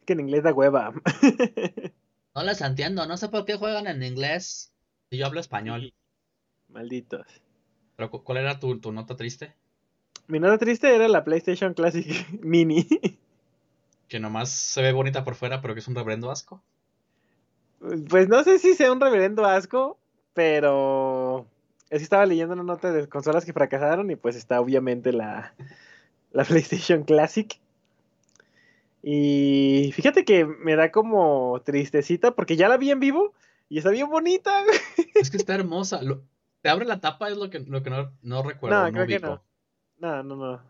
Que en inglés da hueva. [laughs] no les entiendo, no sé por qué juegan en inglés si yo hablo español. Malditos. ¿Pero cuál era tu, nota triste? Mi nota triste era la PlayStation Classic [laughs] Mini. que nomás se ve bonita por fuera, pero que es un reverendo asco. Pues no sé si sea un reverendo asco, pero es que estaba leyendo una nota de consolas que fracasaron y pues está obviamente la, la [laughs] PlayStation Classic. Y fíjate que me da como tristecita porque ya la vi en vivo y está bien bonita. Es que está hermosa. te abre la tapa, es lo que, lo que no, recuerdo. No, creo que no. No, no, no.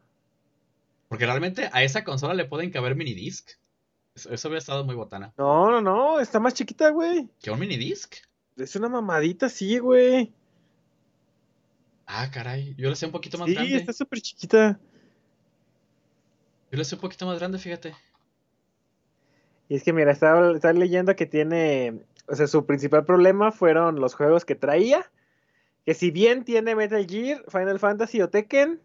Porque realmente a esa consola le pueden caber minidisc. Eso, eso había estado muy botana. No, no, no, está más chiquita, güey. ¿Qué un minidisc? Es una mamadita, sí, güey. Ah, caray. Yo la sé un poquito más grande. Sí, está súper chiquita. Yo lo sé un poquito más grande, fíjate. Y es que, mira, estaba, leyendo que tiene. O sea, su principal problema fueron los juegos que traía. Que si bien tiene Metal Gear, Final Fantasy o Tekken,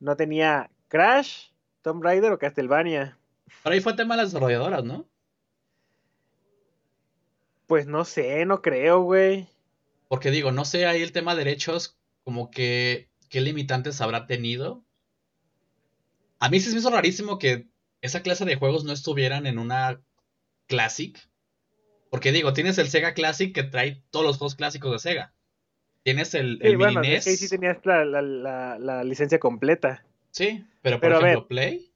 no tenía Crash, Tomb Raider o Castlevania. Pero ahí fue tema de las desarrolladoras, ¿no? Pues no sé, no creo, güey. Porque digo, no sé ahí el tema de derechos, como que qué limitantes habrá tenido. A mí sí se me hizo rarísimo que esa clase de juegos no estuvieran en una Classic. Porque digo, tienes el Sega Classic que trae todos los juegos clásicos de Sega. Tienes el, el bueno, mini NES. sí tenías la, licencia completa. Sí, pero por ejemplo, Play.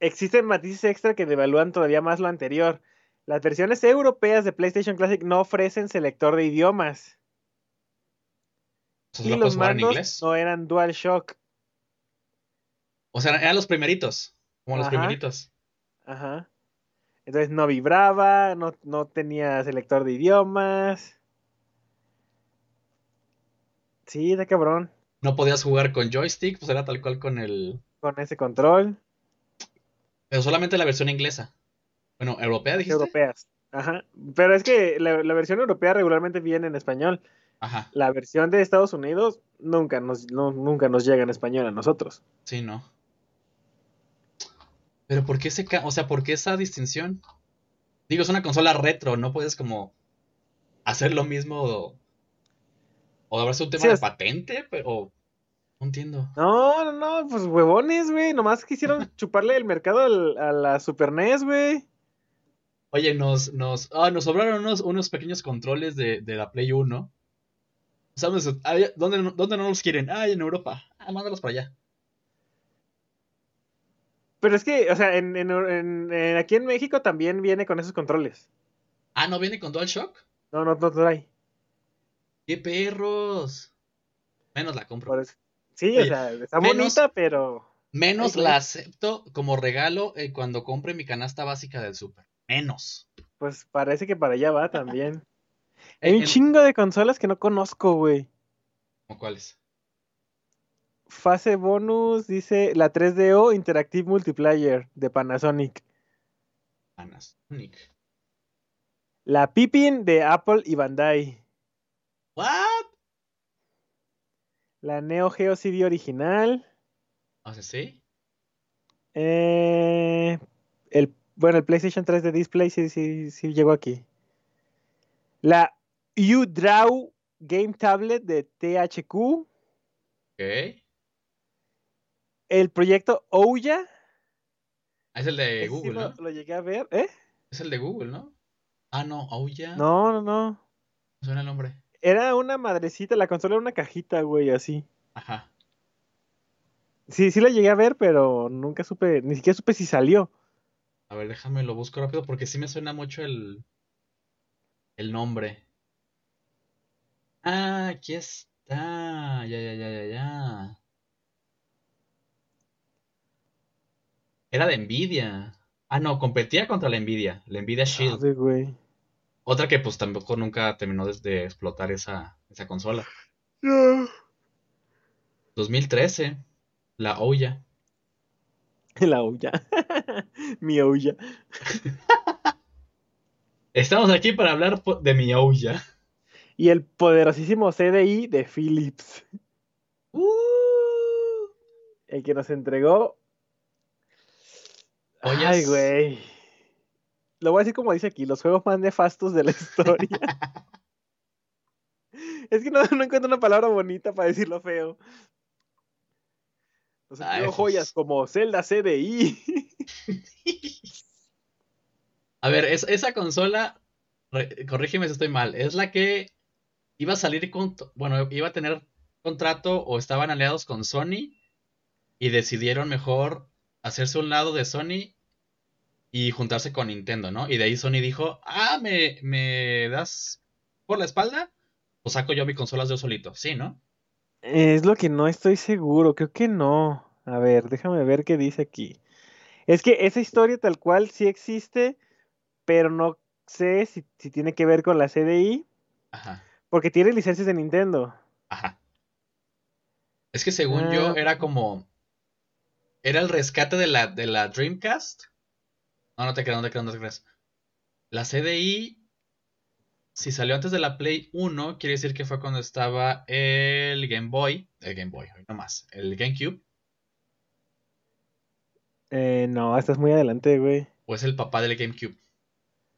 Existen matices extra que devalúan todavía más lo anterior. Las versiones europeas de PlayStation Classic no ofrecen selector de idiomas. y los mandos no eran DualShock. O sea, eran los primeritos. Como los primeritos. Ajá. Entonces no vibraba, no, no tenía selector de idiomas. Sí, de cabrón. No podías jugar con joystick, pues era tal cual con el. Con ese control. Pero solamente la versión inglesa. Bueno, europea dijiste. Europeas. Ajá. Pero es que la, versión europea regularmente viene en español. Ajá. La versión de Estados Unidos nunca nos, nunca nos llega en español a nosotros. Sí, no. Pero ¿por qué ese, o sea, por qué esa distinción? Digo, es una consola retro, no puedes como hacer lo mismo o habrá un tema de patente, pero no entiendo. No, no, no, pues huevones, güey. Nomás quisieron [laughs] chuparle el mercado a la Super NES, güey. Oye, nos, nos, ah, nos sobraron unos, unos pequeños controles de, de la Play 1. ¿Sabes? ¿Dónde, ¿Dónde no los quieren? Ah, en Europa. Ah, mándalos para allá. Pero es que, o sea, en, en, en, aquí en México también viene con esos controles. Ah, ¿no viene con DualShock? No, no, no trae. ¡Qué perros! Menos la compro. Sí, o sea, está bonita, pero. Menos la acepto como regalo eh, cuando compre mi canasta básica del super. Menos. Pues parece que para allá va [laughs] también. Hay un chingo de consolas que no conozco, güey. ¿Cómo cuáles? Fase bonus dice la 3DO Interactive Multiplayer de Panasonic. Panasonic. La Pippin de Apple y Bandai. La Neo Geo CD original. ¿Ah, sí? Eh, el, bueno, el PlayStation 3 de Display sí, sí, sí llegó aquí. La U-Draw Game Tablet de THQ. Ok. El proyecto Ouya. Ah, es el de Google, ¿no? Lo llegué a ver, ¿eh? Es el de Google, ¿no? Ah, no, Ouya. No, no, no. Suena el nombre. Era una madrecita, la consola era una cajita, güey, así. Ajá. Sí, sí la llegué a ver, pero nunca supe, ni siquiera supe si salió. A ver, déjame lo busco rápido porque sí me suena mucho el el nombre. Ah, aquí está. Ya, ya, ya, ya, ya. Era de Nvidia. Ah, no, competía contra la Nvidia, la Nvidia Shield. güey. Otra que pues tampoco nunca terminó de, explotar esa, esa consola. 2013, la Ouya. [laughs] La Ouya. [laughs] mi Ouya. [laughs] Estamos aquí para hablar de mi Ouya. Y el poderosísimo CDI de Philips. Uh. El que nos entregó. Ay, güey. Lo voy a decir como dice aquí, los juegos más nefastos de la historia. [laughs] es que no, encuentro una palabra bonita para decirlo feo. Nos sea, joyas como Zelda CDI. [laughs] a ver, esa consola, corrígeme si estoy mal, es la que iba a salir con, bueno, iba a tener contrato o estaban aliados con Sony y decidieron mejor hacerse un lado de Sony y juntarse con Nintendo, ¿no? Y de ahí Sony dijo, ah, ¿me, me das por la espalda? Pues saco yo mi consolas yo solito, sí, ¿no? Es lo que no estoy seguro, creo que no. A ver, déjame ver qué dice aquí. Es que esa historia tal cual sí existe, pero no sé si, tiene que ver con la CDI. Ajá. Porque tiene licencias de Nintendo. Ajá. Es que según yo ah. era como... Era el rescate de la, de la Dreamcast no, no te creas, no te creas, no te creas. La CDI, si salió antes de la Play 1, quiere decir que fue cuando estaba el Game Boy. El Game Boy, no más. El GameCube. Eh, no, estás muy adelante, güey. O es el papá del GameCube,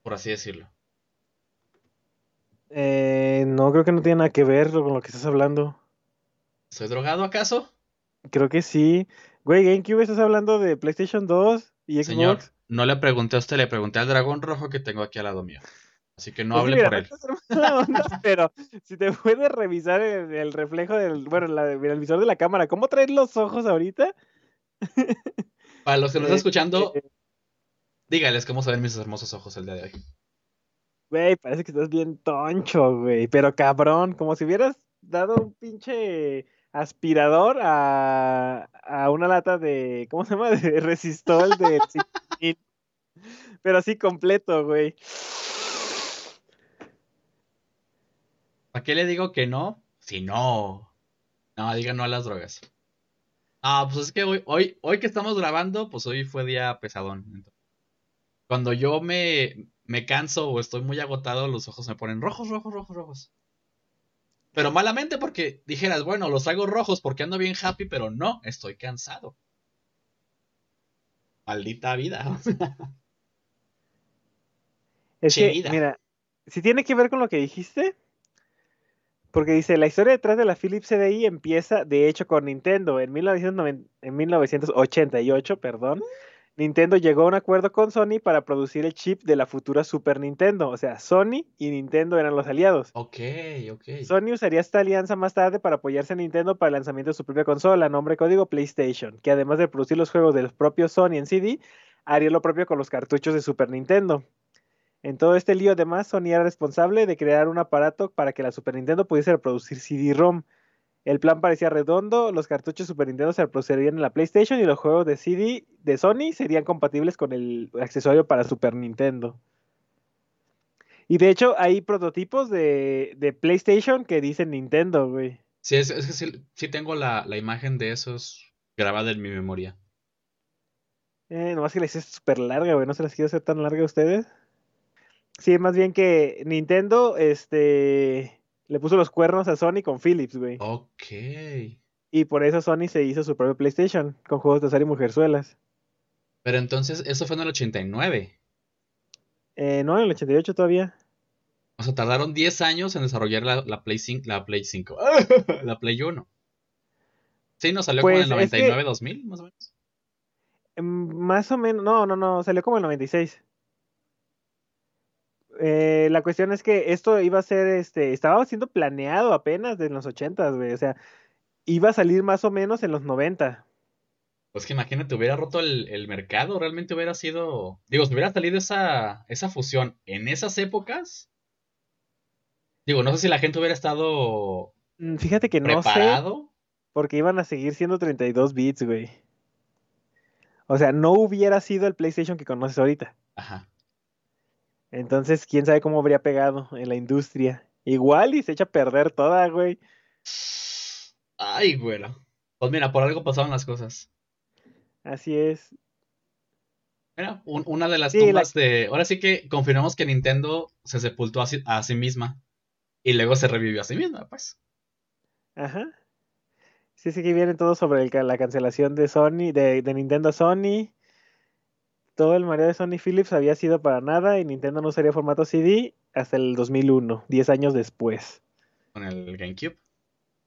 por así decirlo. Eh, no, creo que no tiene nada que ver con lo que estás hablando. ¿Soy drogado acaso? Creo que sí. Güey, GameCube, estás hablando de PlayStation 2 y Xbox. Señor, no le pregunté a usted, le pregunté al dragón rojo que tengo aquí al lado mío. Así que no pues hable por él. [laughs] pero si te puedes revisar el, reflejo del, bueno, el visor de la cámara, ¿cómo traes los ojos ahorita? [laughs] Para los que nos están escuchando, este, dígales cómo se ven mis hermosos ojos el día de hoy. Güey, parece que estás bien toncho, güey. Pero cabrón, como si hubieras dado un pinche aspirador a, a una lata de. ¿Cómo se llama? [laughs] De resistol de. pero así completo, güey. ¿Para qué le digo que no? Si no. No, diga no a las drogas. Ah, pues es que hoy, hoy, hoy que estamos grabando, pues hoy fue día pesadón. Cuando yo me, me canso o estoy muy agotado, los ojos me ponen rojos, rojos, rojos, rojos. Pero malamente porque dijeras, bueno, los hago rojos porque ando bien happy, pero no, estoy cansado. Maldita vida. [laughs] es que, mira, si tiene que ver con lo que dijiste, porque dice, la historia detrás de la Philips CDI empieza, de hecho, con Nintendo. En, 1990, en 1988, perdón, Nintendo llegó a un acuerdo con Sony para producir el chip de la futura Super Nintendo. O sea, Sony y Nintendo eran los aliados. Ok, ok. Sony usaría esta alianza más tarde para apoyarse a Nintendo para el lanzamiento de su propia consola, nombre código PlayStation, que además de producir los juegos de los propios Sony en CD, haría lo propio con los cartuchos de Super Nintendo. En todo este lío, además, Sony era responsable de crear un aparato para que la Super Nintendo pudiese reproducir CD-ROM. El plan parecía redondo, los cartuchos Super Nintendo se reproducirían en la PlayStation y los juegos de CD de Sony serían compatibles con el accesorio para Super Nintendo. Y de hecho, hay prototipos de, PlayStation que dicen Nintendo, güey. Sí, es, que sí, tengo la, imagen de esos grabada en mi memoria. Eh, nomás que la hice súper larga, güey. ¿No se las quiero hacer tan larga a ustedes? Sí, más bien que Nintendo, este, le puso los cuernos a Sony con Philips, güey. Ok. Y por eso Sony se hizo su propio PlayStation, con juegos de azar y mujerzuelas. Pero entonces, eso fue en el 89. Eh, no, en el 88 todavía. O sea, tardaron 10 años en desarrollar la, Play 5, la Play 5, la Play 1. [laughs] Sí, ¿no salió como en el 99, pues, 2000, más o menos? Em, más o menos, no, no, no, salió como en el 96. Eh, la cuestión es que esto iba a ser, este, estaba siendo planeado apenas de los 80, güey, o sea, iba a salir más o menos en los 90. Pues que imagínate, hubiera roto el, mercado, realmente hubiera sido, digo, si hubiera salido esa, esa fusión en esas épocas, digo, no sé si la gente hubiera estado... Mm, fíjate que no sé, porque iban a seguir siendo 32 bits, güey. O sea, no hubiera sido el PlayStation que conoces ahorita. Ajá. Entonces, quién sabe cómo habría pegado en la industria. Igual y se echa a perder toda, güey. Ay, güey. Pues mira, por algo pasaban las cosas. Así es. Mira, una de las tumbas de. Ahora sí que confirmamos que Nintendo se sepultó a sí, misma. Y luego se revivió a sí misma, pues. Ajá. Sí, sí que viene todo sobre la cancelación de Sony, de, de Nintendo a Sony todo el Mario de Sony Philips había sido para nada y Nintendo no usaría formato CD hasta el 2001, 10 años después. Con el GameCube.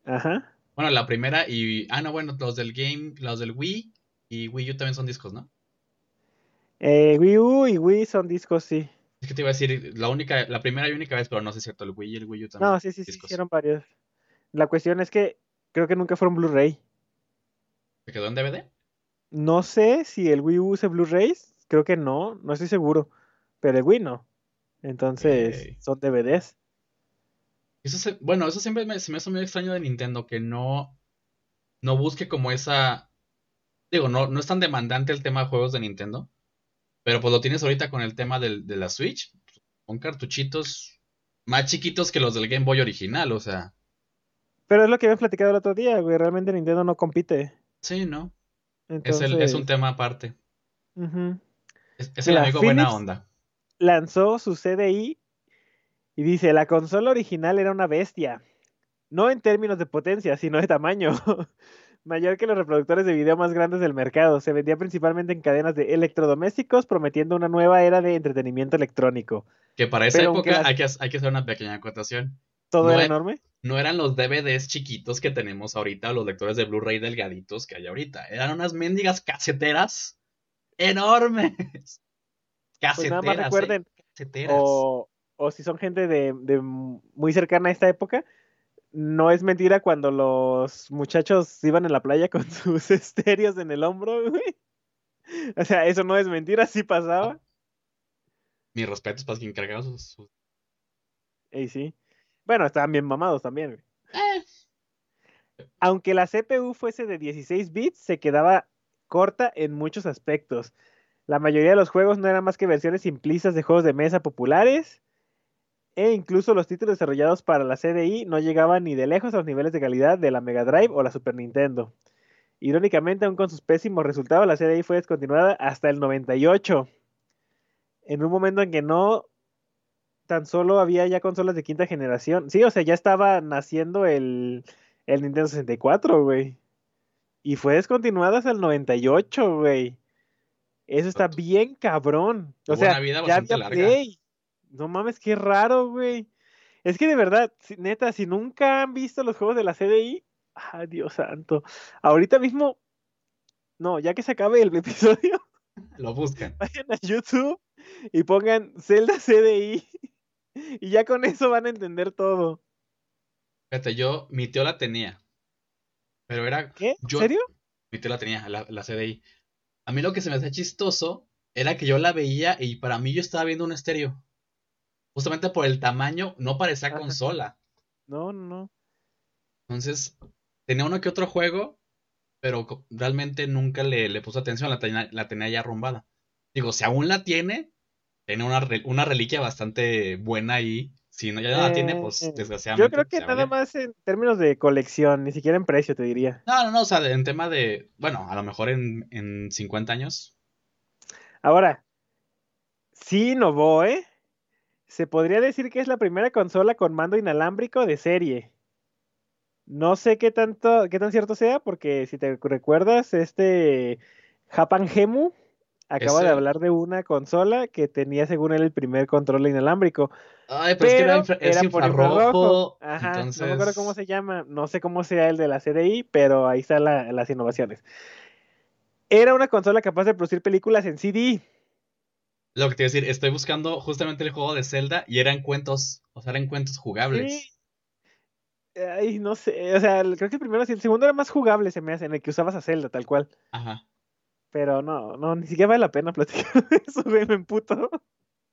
Ajá. Bueno, la primera y... Ah, no, bueno, los del Game, los del Wii y Wii U también son discos, ¿no? Eh, Wii U y Wii son discos, sí. Es que te iba a decir, la única, la primera y única vez, pero no sé si es cierto, el Wii y el Wii U también. No, sí, sí, sí, hicieron varios. La cuestión es que creo que nunca fueron Blu-ray. ¿Se quedó en DVD? No sé si el Wii U use Blu-rays, Creo que no, no estoy seguro. Pero el Wii no. Entonces, son DVDs. Eso bueno, eso siempre me, se me hace muy extraño de Nintendo, que no, no busque como esa... Digo, no, no es tan demandante el tema de juegos de Nintendo, pero pues lo tienes ahorita con el tema de la Switch, con cartuchitos más chiquitos que los del Game Boy original, o sea. Pero es lo que habían platicado el otro día, güey, realmente Nintendo no compite. Sí, ¿no? Es, es un tema aparte. Es, el amigo buena onda. Lanzó su CDI y dice, la consola original era una bestia. No en términos de potencia, sino de tamaño. [laughs] Mayor que los reproductores de video más grandes del mercado. Se vendía principalmente en cadenas de electrodomésticos, prometiendo una nueva era de entretenimiento electrónico. Que para esa época hay, que, hacer una pequeña acotación. ¿Todo era enorme? No eran los DVDs chiquitos que tenemos ahorita, los lectores de Blu-ray delgaditos que hay ahorita. Eran unas mendigas caseteras enormes. Caseteras. [laughs] Pues nada más recuerden. O, o si son gente de, de muy cercana a esta época, no es mentira cuando los muchachos iban en la playa con [laughs] sus estéreos en el hombro, güey. O sea, eso no es mentira, sí pasaba. Mis respetos para quien cargaba sus. Y sí. Bueno, estaban bien mamados también, güey. Eh. Aunque la CPU fuese de 16 bits, se quedaba corta en muchos aspectos. La mayoría de los juegos no eran más que versiones simplistas de juegos de mesa populares e incluso los títulos desarrollados para la CDI no llegaban ni de lejos a los niveles de calidad de la Mega Drive o la Super Nintendo. Irónicamente, aún con sus pésimos resultados, la CDI fue descontinuada hasta el 98, en un momento en que no tan solo había ya consolas de quinta generación. Sí, o sea, ya estaba naciendo el, el Nintendo 64, güey. Y fue descontinuada hasta el 98, güey. Eso está bien cabrón. O sea, ya había Play. No mames, qué raro, güey. Es que de verdad, neta, si nunca han visto los juegos de la CDI, ay, Dios santo. Ahorita mismo, no, ya que se acabe el [laughs] episodio, lo buscan. Vayan a YouTube y pongan Zelda CDI [laughs] y ya con eso van a entender todo. Fíjate, yo, mi tío la tenía. Pero era. ¿Qué? ¿En serio? Mi tío la tenía, la, la CDI. A mí lo que se me hacía chistoso era que yo la veía y para mí yo estaba viendo un estéreo justamente por el tamaño, no parecía consola. No, no. Entonces, tenía uno que otro juego, pero realmente nunca le, le puso atención, la tenía, la tenía ya arrumbada. Digo, si aún la tiene, tiene una, una reliquia bastante buena ahí. Si no, ya no la tiene, pues eh, desgraciadamente. Yo creo que nada más en términos de colección, ni siquiera en precio, te diría. No, no, no, o sea, en tema de, bueno, a lo mejor en, en 50 años. Ahora, sí innovó, ¿eh? Se podría decir que es la primera consola con mando inalámbrico de serie. No sé qué tanto, qué tan cierto sea, porque si te recuerdas, este Japan Gemu acaba de hablar de una consola que tenía según él el primer control inalámbrico. Ay, pero, es que era, era infrarrojo. Ajá, no me acuerdo cómo se llama, no sé cómo sea el de la CDI, pero ahí están las innovaciones. Era una consola capaz de producir películas en CD. Lo que te iba a decir, estoy buscando justamente el juego de Zelda y eran cuentos, o sea, eran cuentos jugables. Sí. Ay, no sé, o sea, creo que el primero, el segundo era más jugable, se me hace, en el que usabas a Zelda, tal cual. Ajá. Pero no, no, ni siquiera vale la pena platicar [laughs] eso, güey, me emputo.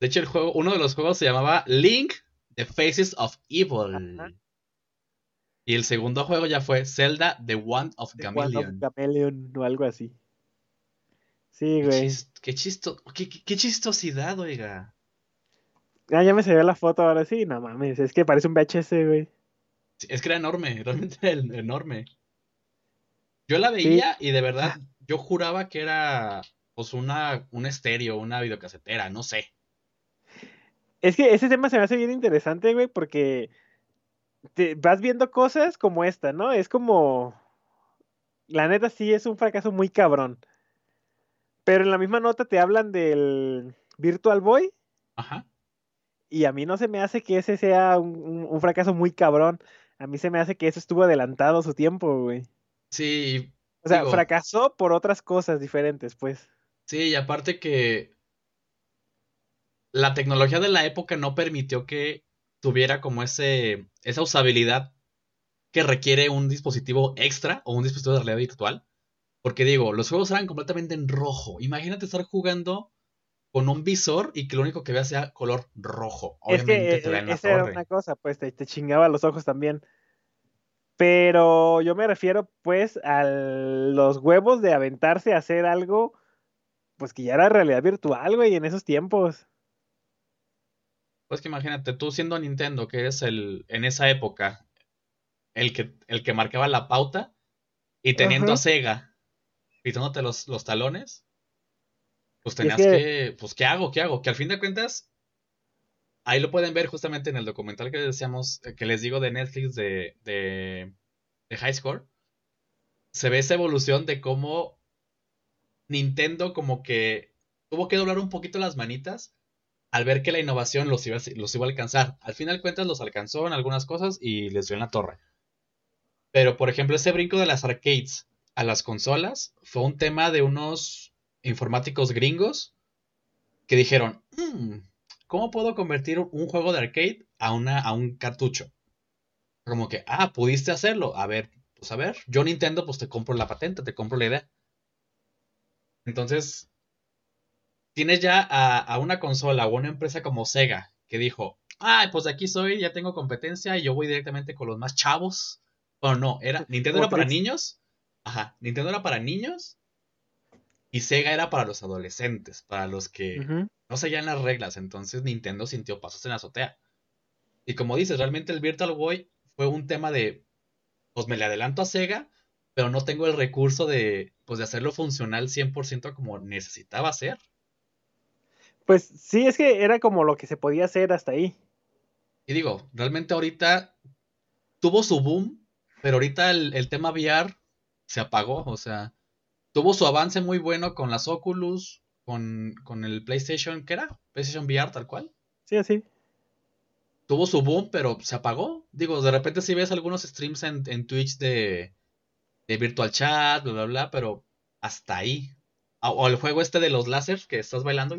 De hecho, el juego, uno de los juegos se llamaba Link, The Faces of Evil. Y el segundo juego ya fue Zelda, The Wand of The Chameleon. of Chameleon o algo así. Sí, güey. Qué, chisto, qué, qué, chistosidad, oiga. Ah, ya me se ve la foto ahora sí, no mames, es que parece un VHS, güey. es que era enorme, [laughs] realmente era enorme. Yo la veía y de verdad, yo juraba que era pues una, un estéreo, una videocasetera, no sé. Es que ese tema se me hace bien interesante, güey, porque te vas viendo cosas como esta, ¿no? Es como. La neta sí es un fracaso muy cabrón. Pero en la misma nota te hablan del Virtual Boy. Ajá. Y a mí no se me hace que ese sea un, fracaso muy cabrón. A mí se me hace que eso estuvo adelantado a su tiempo, güey. Sí. O sea, fracasó por otras cosas diferentes, pues. Sí, y aparte que la tecnología de la época no permitió que tuviera como ese esa usabilidad que requiere un dispositivo extra o un dispositivo de realidad virtual. Porque digo, los juegos eran completamente en rojo. Imagínate estar jugando con un visor y que lo único que veas sea color rojo. Obviamente es que eh, esa era una cosa, pues te, chingaba los ojos también. Pero yo me refiero pues a los huevos de aventarse a hacer algo, pues que ya era realidad virtual, güey, en esos tiempos. Pues que imagínate, tú siendo Nintendo, que es el, en esa época, el que, el que marcaba la pauta, y teniendo a Sega, pitándote los, los talones, pues tenías que... pues, ¿qué hago? ¿Qué hago? Que al fin de cuentas, ahí lo pueden ver justamente en el documental que decíamos, eh, que les digo de Netflix de, de, High Score. Se ve esa evolución de cómo Nintendo como que tuvo que doblar un poquito las manitas al ver que la innovación los iba, a alcanzar. Al final cuentas los alcanzó en algunas cosas y les dio en la torre. Pero por ejemplo ese brinco de las arcades a las consolas fue un tema de unos informáticos gringos que dijeron, mm, ¿cómo puedo convertir un juego de arcade a, una, a un cartucho? Como que, ah, pudiste hacerlo. A ver, pues a ver, yo Nintendo, pues te compro la patente, te compro la idea. Entonces, tienes ya a, una consola o una empresa como Sega que dijo, ah, pues de aquí soy, ya tengo competencia y yo voy directamente con los más chavos. Bueno, no, era, Nintendo era para niños. Ajá, Nintendo era para niños y Sega era para los adolescentes, para los que no seguían las reglas. Entonces Nintendo sintió pasos en la azotea. Y como dices, realmente el Virtual Boy fue un tema de, pues me le adelanto a Sega, pero no tengo el recurso de, pues, de hacerlo funcional 100% como necesitaba ser. Pues sí, es que era como lo que se podía hacer hasta ahí. Y digo, realmente ahorita tuvo su boom, pero ahorita el, tema VR se apagó, o sea, tuvo su avance muy bueno con las Oculus, con, con el PlayStation, ¿qué era? PlayStation VR tal cual. Sí, así. Tuvo su boom, pero se apagó. Digo, de repente si ves algunos streams en, en Twitch de, de Virtual Chat, bla, bla, bla, pero hasta ahí. O, el juego este de los láseres que estás bailando.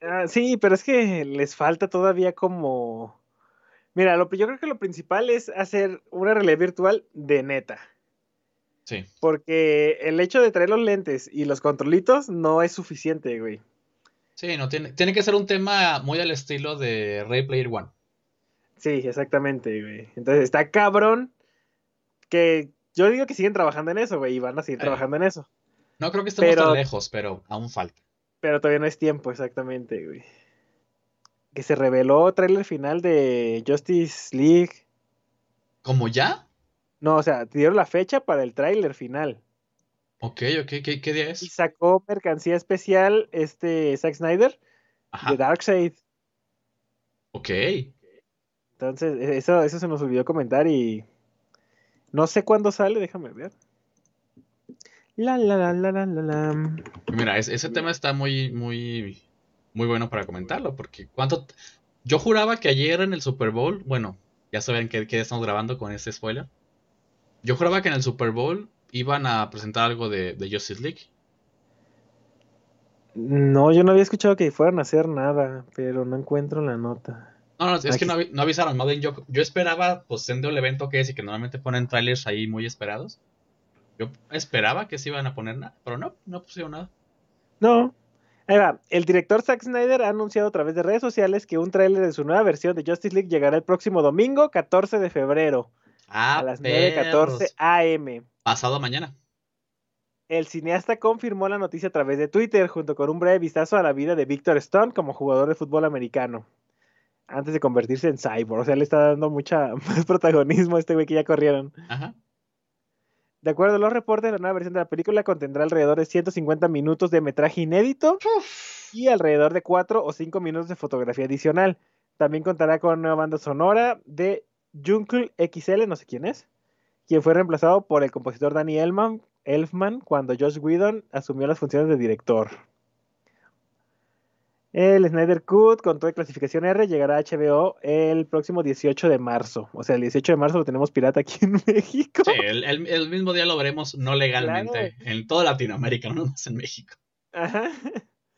Ah, sí, pero es que les falta todavía como... Mira, lo, yo creo que lo principal es hacer una realidad virtual de neta. Sí. Porque el hecho de traer los lentes y los controlitos no es suficiente, güey. Sí, no tiene, tiene que ser un tema muy al estilo de Ray Player One. Sí, exactamente, güey. Entonces está cabrón que yo digo que siguen trabajando en eso, güey, y van a seguir eh. trabajando en eso. No creo que estemos tan lejos, pero aún falta. Pero todavía no es tiempo, exactamente, güey. Que se reveló trailer final de Justice League. ¿Cómo ya? No, o sea, te dieron la fecha para el tráiler final. Ok, ok, ¿Qué, ¿Qué, día es? Y sacó mercancía especial este Zack Snyder de Darkseid. Ok. Entonces, e, eso, eso se nos olvidó comentar y no sé cuándo sale, déjame ver. La, la, la, la, la, la. Mira, ese tema está muy, muy, muy bueno para comentarlo, porque cuánto... Yo juraba que ayer en el Super Bowl, bueno, ya saben que, que estamos grabando con este spoiler. Yo juraba que en el Super Bowl iban a presentar algo de, de Justice League. No, yo no había escuchado que fueran a hacer nada, pero no encuentro la nota. No, no, es que no, avisaron, más bien yo, yo esperaba, pues siendo el evento que es y que normalmente ponen trailers ahí muy esperados, yo esperaba que se iban a poner nada, pero no, no pusieron nada. No. Ahí va. El director Zack Snyder ha anunciado a través de redes sociales que un tráiler de su nueva versión de Justice League llegará el próximo domingo, 14 de febrero. Ah, a las 9.14 am. Pasado mañana. El cineasta confirmó la noticia a través de Twitter, junto con un breve vistazo a la vida de Victor Stone como jugador de fútbol americano. Antes de convertirse en cyborg. O sea, le está dando mucha [laughs] más protagonismo a este güey que ya corrieron. Ajá. De acuerdo a los reportes, la nueva versión de la película contendrá alrededor de 150 minutos de metraje inédito y alrededor de 4 o 5 minutos de fotografía adicional. También contará con una banda sonora de Jungle XL, no sé quién es, quien fue reemplazado por el compositor Danny Elfman, Elfman cuando Josh Whedon asumió las funciones de director. El Snyder Cut con toda clasificación R llegará a HBO el próximo 18 de marzo. O sea, el 18 de marzo lo tenemos pirata aquí en [laughs] México. Sí, el, mismo día lo veremos no legalmente en toda Latinoamérica, no más en México. Ajá.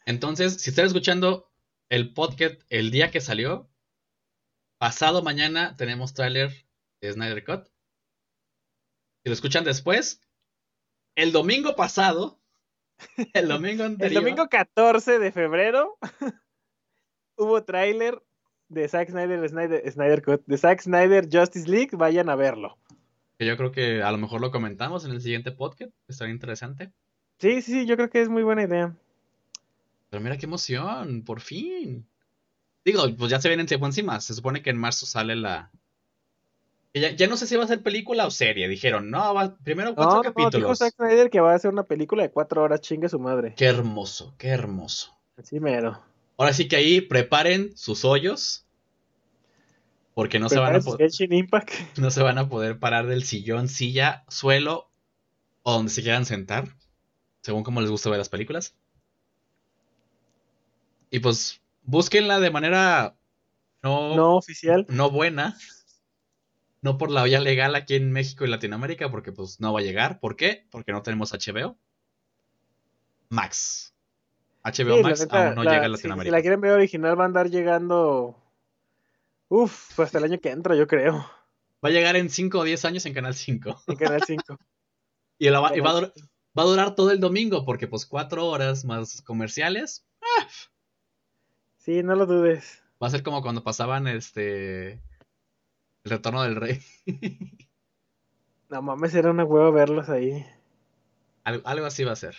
Entonces, si están escuchando el podcast el día que salió, pasado mañana tenemos tráiler de Snyder Cut. Si lo escuchan después, el domingo pasado [laughs] El domingo El domingo 14 de febrero [laughs] hubo tráiler de Zack Snyder, Snyder, de Zack Snyder Justice League. Vayan a verlo. yo creo que a lo mejor lo comentamos en el siguiente podcast. Estaría interesante. Sí, sí, yo creo que es muy buena idea. Pero mira qué emoción, por fin. Digo, pues ya se viene en tiempo encima. Se supone que en marzo sale la, ya, no sé si va a ser película o serie. Dijeron, no, va, primero cuatro capítulos. No, Zack Snyder que va a ser una película de cuatro horas, chingue su madre. Qué hermoso, qué hermoso. Así mero. Ahora sí que ahí preparen sus hoyos. Porque no se van a poder. [laughs] No se van a poder parar del sillón, silla, suelo o donde se quieran sentar. Según como les gusta ver las películas. Y pues búsquenla de manera no, no oficial. No buena no por la vía legal aquí en México y Latinoamérica, porque pues no va a llegar. ¿Por qué? Porque no tenemos HBO. Max. HBO Max aún no llega a Latinoamérica. Si, la quieren ver original, va a andar llegando. Uf, hasta el año que entra, yo creo. Va a llegar en 5 o 10 años en Canal 5. En Canal 5. [laughs] y, va, a durar, todo el domingo, porque pues 4 horas más comerciales. ¡ah! Sí, no lo dudes. Va a ser como cuando pasaban este. El retorno del rey. [laughs] no mames, era una hueva verlos ahí. algo así va a ser.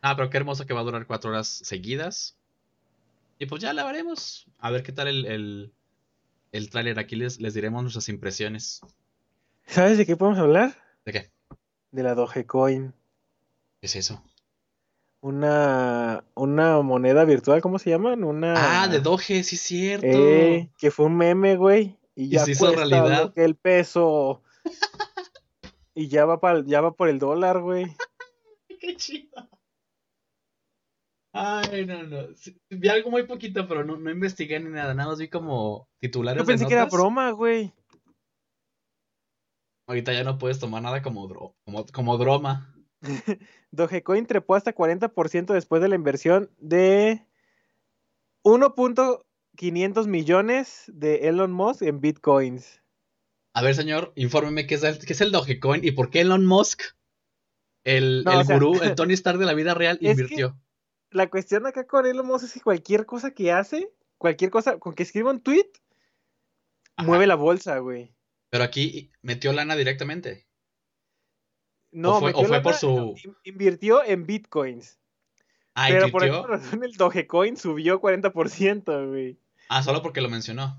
Ah, pero qué hermoso que va a durar cuatro horas seguidas. Y pues ya la veremos. A ver qué tal el, el, el tráiler. Aquí les, les diremos nuestras impresiones. ¿Sabes de qué podemos hablar? ¿De qué? De la Dogecoin. ¿Qué es eso? Una, una moneda virtual, ¿cómo se llaman? Una... Ah, de Doge, sí es cierto. Eh, que fue un meme, güey. Y ya se hizo realidad. Que el peso. [laughs] y ya va, para, ya va por el dólar, güey. [laughs] Qué chido. Ay, no, no. Vi algo muy poquito, pero no, no investigué ni nada. Nada más vi como titulares. Yo pensé que era broma, güey. Ahorita ya no puedes tomar nada como, como, como broma. [laughs] Dogecoin trepó hasta 40% después de la inversión de 1.500 millones de Elon Musk en bitcoins. A ver, señor, infórmeme qué es el, qué es el Dogecoin y por qué Elon Musk, el, el gurú, el [laughs] Tony Stark de la vida real, invirtió la cuestión acá con Elon Musk es que cualquier cosa que hace, cualquier cosa, con que escriba un tweet, mueve la bolsa, güey. Pero aquí metió lana directamente. No, o fue, por su. Invirtió en bitcoins. Ah, Pero por esa razón el Dogecoin subió 40%, güey. Ah, solo porque lo mencionó.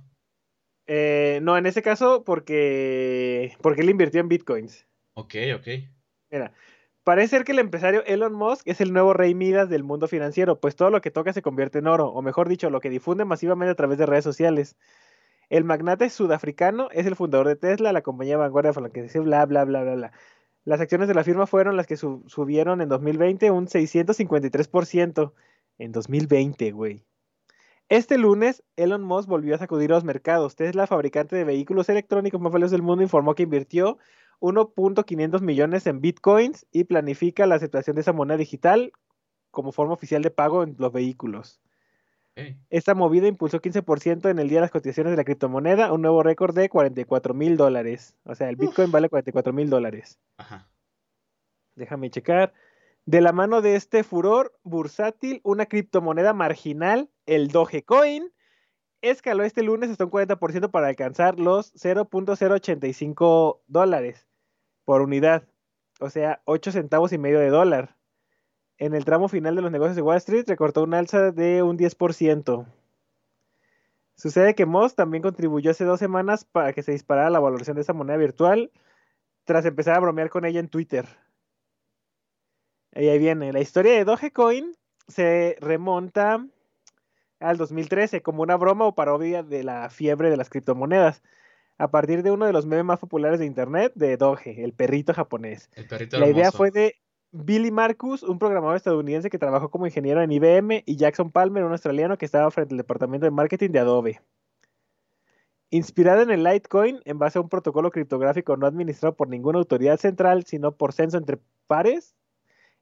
Eh, no, en ese caso porque porque él invirtió en bitcoins. Ok, ok. Mira, Parece ser que el empresario Elon Musk es el nuevo rey Midas del mundo financiero, pues todo lo que toca se convierte en oro, o mejor dicho, lo que difunde masivamente a través de redes sociales. El magnate sudafricano es el fundador de Tesla, la compañía vanguardia por la que se bla, bla, bla, bla, bla. Las acciones de la firma fueron las que subieron en 2020 un 653%. En 2020, güey. Este lunes, Elon Musk volvió a sacudir los mercados. Tesla, fabricante de vehículos electrónicos más valiosos del mundo, informó que invirtió 1.500 millones en bitcoins y planifica la aceptación de esa moneda digital como forma oficial de pago en los vehículos. Esta movida impulsó 15% en el día de las cotizaciones de la criptomoneda, un nuevo récord de 44 mil dólares. O sea, el Bitcoin vale 44 mil dólares. Déjame checar. De la mano de este furor bursátil, una criptomoneda marginal, el Dogecoin, escaló este lunes hasta un 40% para alcanzar los 0.085 dólares por unidad, o sea, 8 centavos y medio de dólar. En el tramo final de los negocios de Wall Street recortó un alza de un 10%. Sucede que Moss también contribuyó hace dos semanas para que se disparara la valoración de esa moneda virtual tras empezar a bromear con ella en Twitter. Y ahí viene. La historia de Dogecoin se remonta al 2013 como una broma o parodia de la fiebre de las criptomonedas a partir de uno de los memes más populares de internet de Doge, el perrito japonés. La idea fue de Billy Marcus, un programador estadounidense que trabajó como ingeniero en IBM, y Jackson Palmer, un australiano que estaba frente al departamento de marketing de Adobe. Inspirada en el Litecoin, en base a un protocolo criptográfico no administrado por ninguna autoridad central, sino por censo entre pares,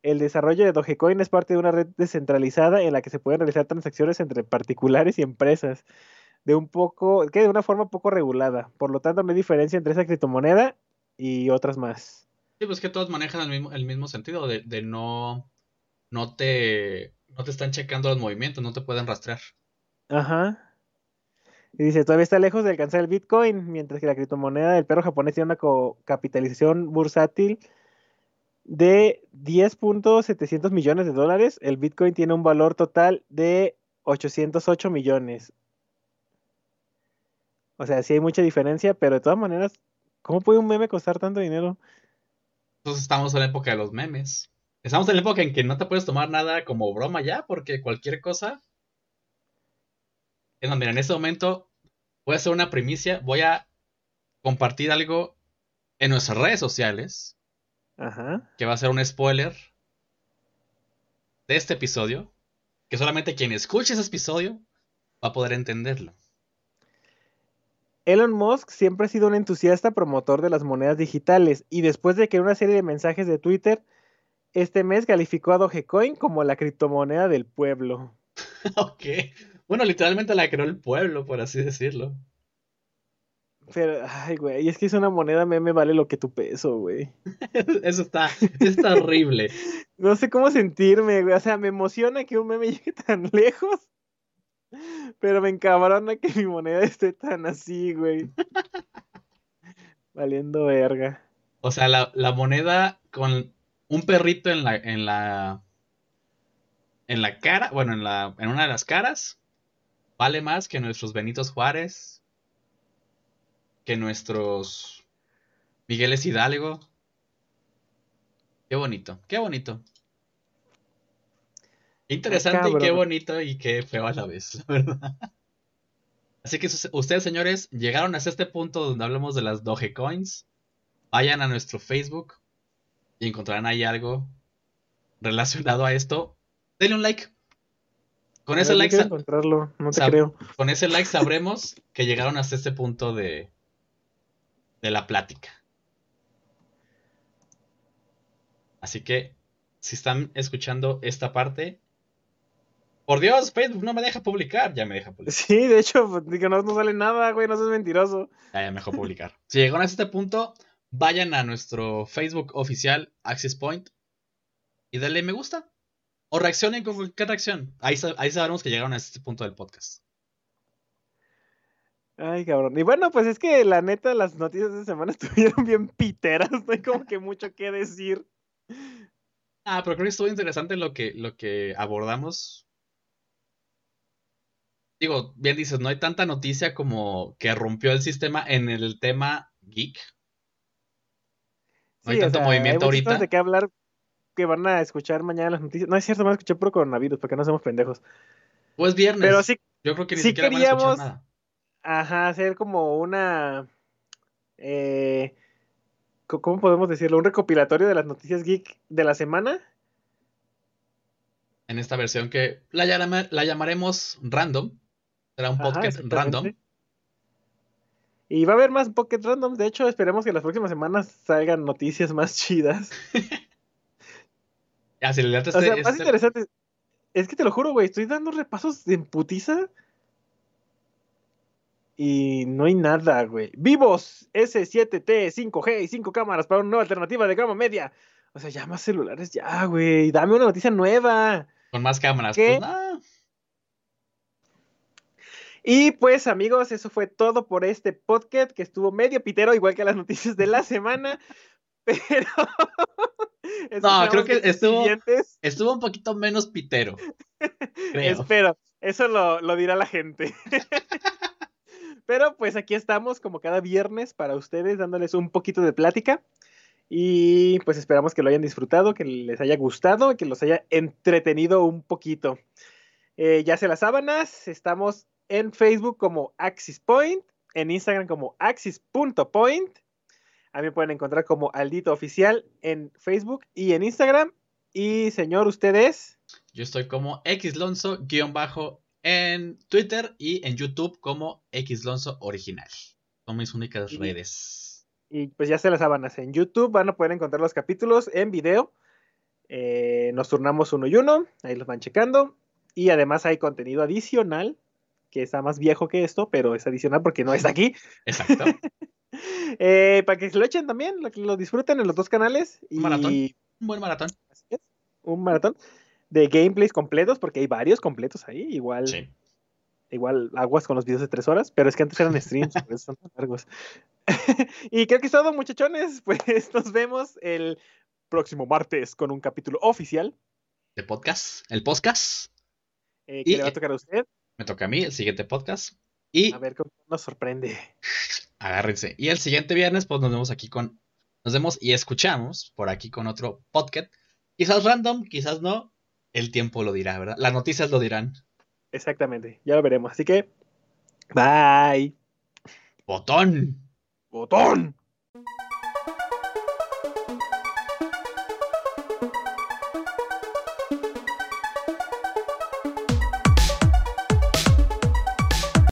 el desarrollo de Dogecoin es parte de una red descentralizada en la que se pueden realizar transacciones entre particulares y empresas de un poco, que de una forma poco regulada. Por lo tanto, no hay diferencia entre esa criptomoneda y otras más. Sí, pues que todos manejan el mismo, el mismo sentido de, de no, no te, no te están checando los movimientos, no te pueden rastrear. Ajá. Y dice, todavía está lejos de alcanzar el Bitcoin, mientras que la criptomoneda del perro japonés tiene una capitalización bursátil de 10.700 millones de dólares. El Bitcoin tiene un valor total de 808 millones. O sea, sí hay mucha diferencia, pero de todas maneras, ¿cómo puede un meme costar tanto dinero? Pues estamos en la época de los memes. Estamos en la época en que no te puedes tomar nada como broma ya, porque cualquier cosa. Es mira, en este momento voy a hacer una primicia. Voy a compartir algo en nuestras redes sociales. Ajá. Que va a ser un spoiler de este episodio. Que solamente quien escuche ese episodio va a poder entenderlo. Elon Musk siempre ha sido un entusiasta promotor de las monedas digitales y después de que una serie de mensajes de Twitter este mes calificó a Dogecoin como la criptomoneda del pueblo. [laughs] ok. Bueno, literalmente la creó el pueblo, por así decirlo. Pero, ay, güey, es que es una moneda meme vale lo que tu peso, güey. [laughs] Eso está, está horrible. [laughs] no sé cómo sentirme, güey. O sea, me emociona que un meme llegue tan lejos. Pero me encabrona que mi moneda esté tan así, güey. Valiendo verga. O sea, la, la, moneda con un perrito en la, en la. En la cara. Bueno, en la. En una de las caras. Vale más que nuestros Benitos Juárez. Que nuestros. Migueles Hidalgo. Qué bonito, qué bonito. Interesante y qué bonito y qué feo a la vez, verdad. Así que ustedes, señores, llegaron hasta este punto donde hablamos de las Dogecoins. Vayan a nuestro Facebook y encontrarán ahí algo relacionado a esto. Denle un like. Con ese like. Encontrarlo, no te creo. Con ese like sabremos que llegaron hasta este punto de, de la plática. Así que, si están escuchando esta parte, por Dios, Facebook no me deja publicar. Ya me deja publicar. Sí, de hecho, pues, no, no sale nada, güey, no seas mentiroso. Ya, ya me dejó publicar. [laughs] si llegaron a este punto, vayan a nuestro Facebook oficial, Access Point, y denle me gusta. O reaccionen con cualquier reacción. Ahí, ahí sabremos que llegaron a este punto del podcast. Ay, cabrón. Y bueno, pues es que la neta, las noticias de semana [laughs] estuvieron bien piteras. No hay como que mucho que decir. Ah, pero creo que estuvo interesante lo que, lo que abordamos digo, bien dices, no hay tanta noticia como que rompió el sistema en el tema geek. No hay tanto movimiento hay ahorita. de qué hablar que van a escuchar mañana las noticias. No es cierto, van a escuchar por coronavirus, porque no somos pendejos. Pues viernes. Pero sí, yo creo que ni siquiera queríamos, van a escuchar nada. Ajá, hacer como una. Eh, ¿Cómo podemos decirlo? Un recopilatorio de las noticias geek de la semana. En esta versión que la, la llamaremos random. Será un podcast random. Y va a haber más Pocket Random. De hecho, esperemos que las próximas semanas salgan noticias más chidas. ya, si le o sea, más este interesante. Es que te lo juro, güey. Estoy dando repasos en putiza. Y no hay nada, güey. Vivos S7T, 5G y 5 cámaras para una nueva alternativa de gama media. O sea, ya más celulares, ya, güey. Dame una noticia nueva. Con más cámaras. ¿Qué? Pues, y pues amigos, eso fue todo por este podcast que estuvo medio pitero, igual que las noticias de la semana. [laughs] Pero... [laughs] no, creo que estuvo, estuvo un poquito menos pitero. [laughs] Espero, eso lo, lo dirá la gente. Pero pues aquí estamos como cada viernes para ustedes, dándoles un poquito de plática. Y pues esperamos que lo hayan disfrutado, que les haya gustado, que los haya entretenido un poquito. Eh, ya se las sábanas, estamos en Facebook como Axis Point, en Instagram como axis.point. A mí me pueden encontrar como Aldito Oficial en Facebook y en Instagram. Y señor, ¿usted es? Yo estoy como xlonzo bajo en Twitter y en YouTube como xlonzo original. Son mis únicas redes. Y pues ya se las sábanas. En YouTube van a poder encontrar los capítulos en video. Eh, nos turnamos uno y uno. Ahí los van checando. Y además hay contenido adicional que está más viejo que esto, pero es adicional porque no está aquí. Exacto. [laughs] Eh, para que se lo echen también, lo, lo disfruten en los dos canales. Un maratón. Un buen maratón. Un maratón de gameplays completos, porque hay varios completos ahí. Igual. Sí. Igual aguas con los videos de tres horas, pero es que antes eran streams, [laughs] por eso son tan largos. [laughs] y creo que es todo, muchachones. Pues nos vemos el próximo martes con un capítulo oficial. De podcast. El podcast. Eh, que le va a tocar a usted me toca a mí el siguiente podcast. Y a ver cómo nos sorprende. [laughs] Agárrense. Y el siguiente viernes, pues nos vemos aquí con. Nos vemos y escuchamos por aquí con otro podcast. Quizás random, quizás no. El tiempo lo dirá, ¿verdad? Las noticias lo dirán. Exactamente. Ya lo veremos. Así que. Bye. Botón. Botón.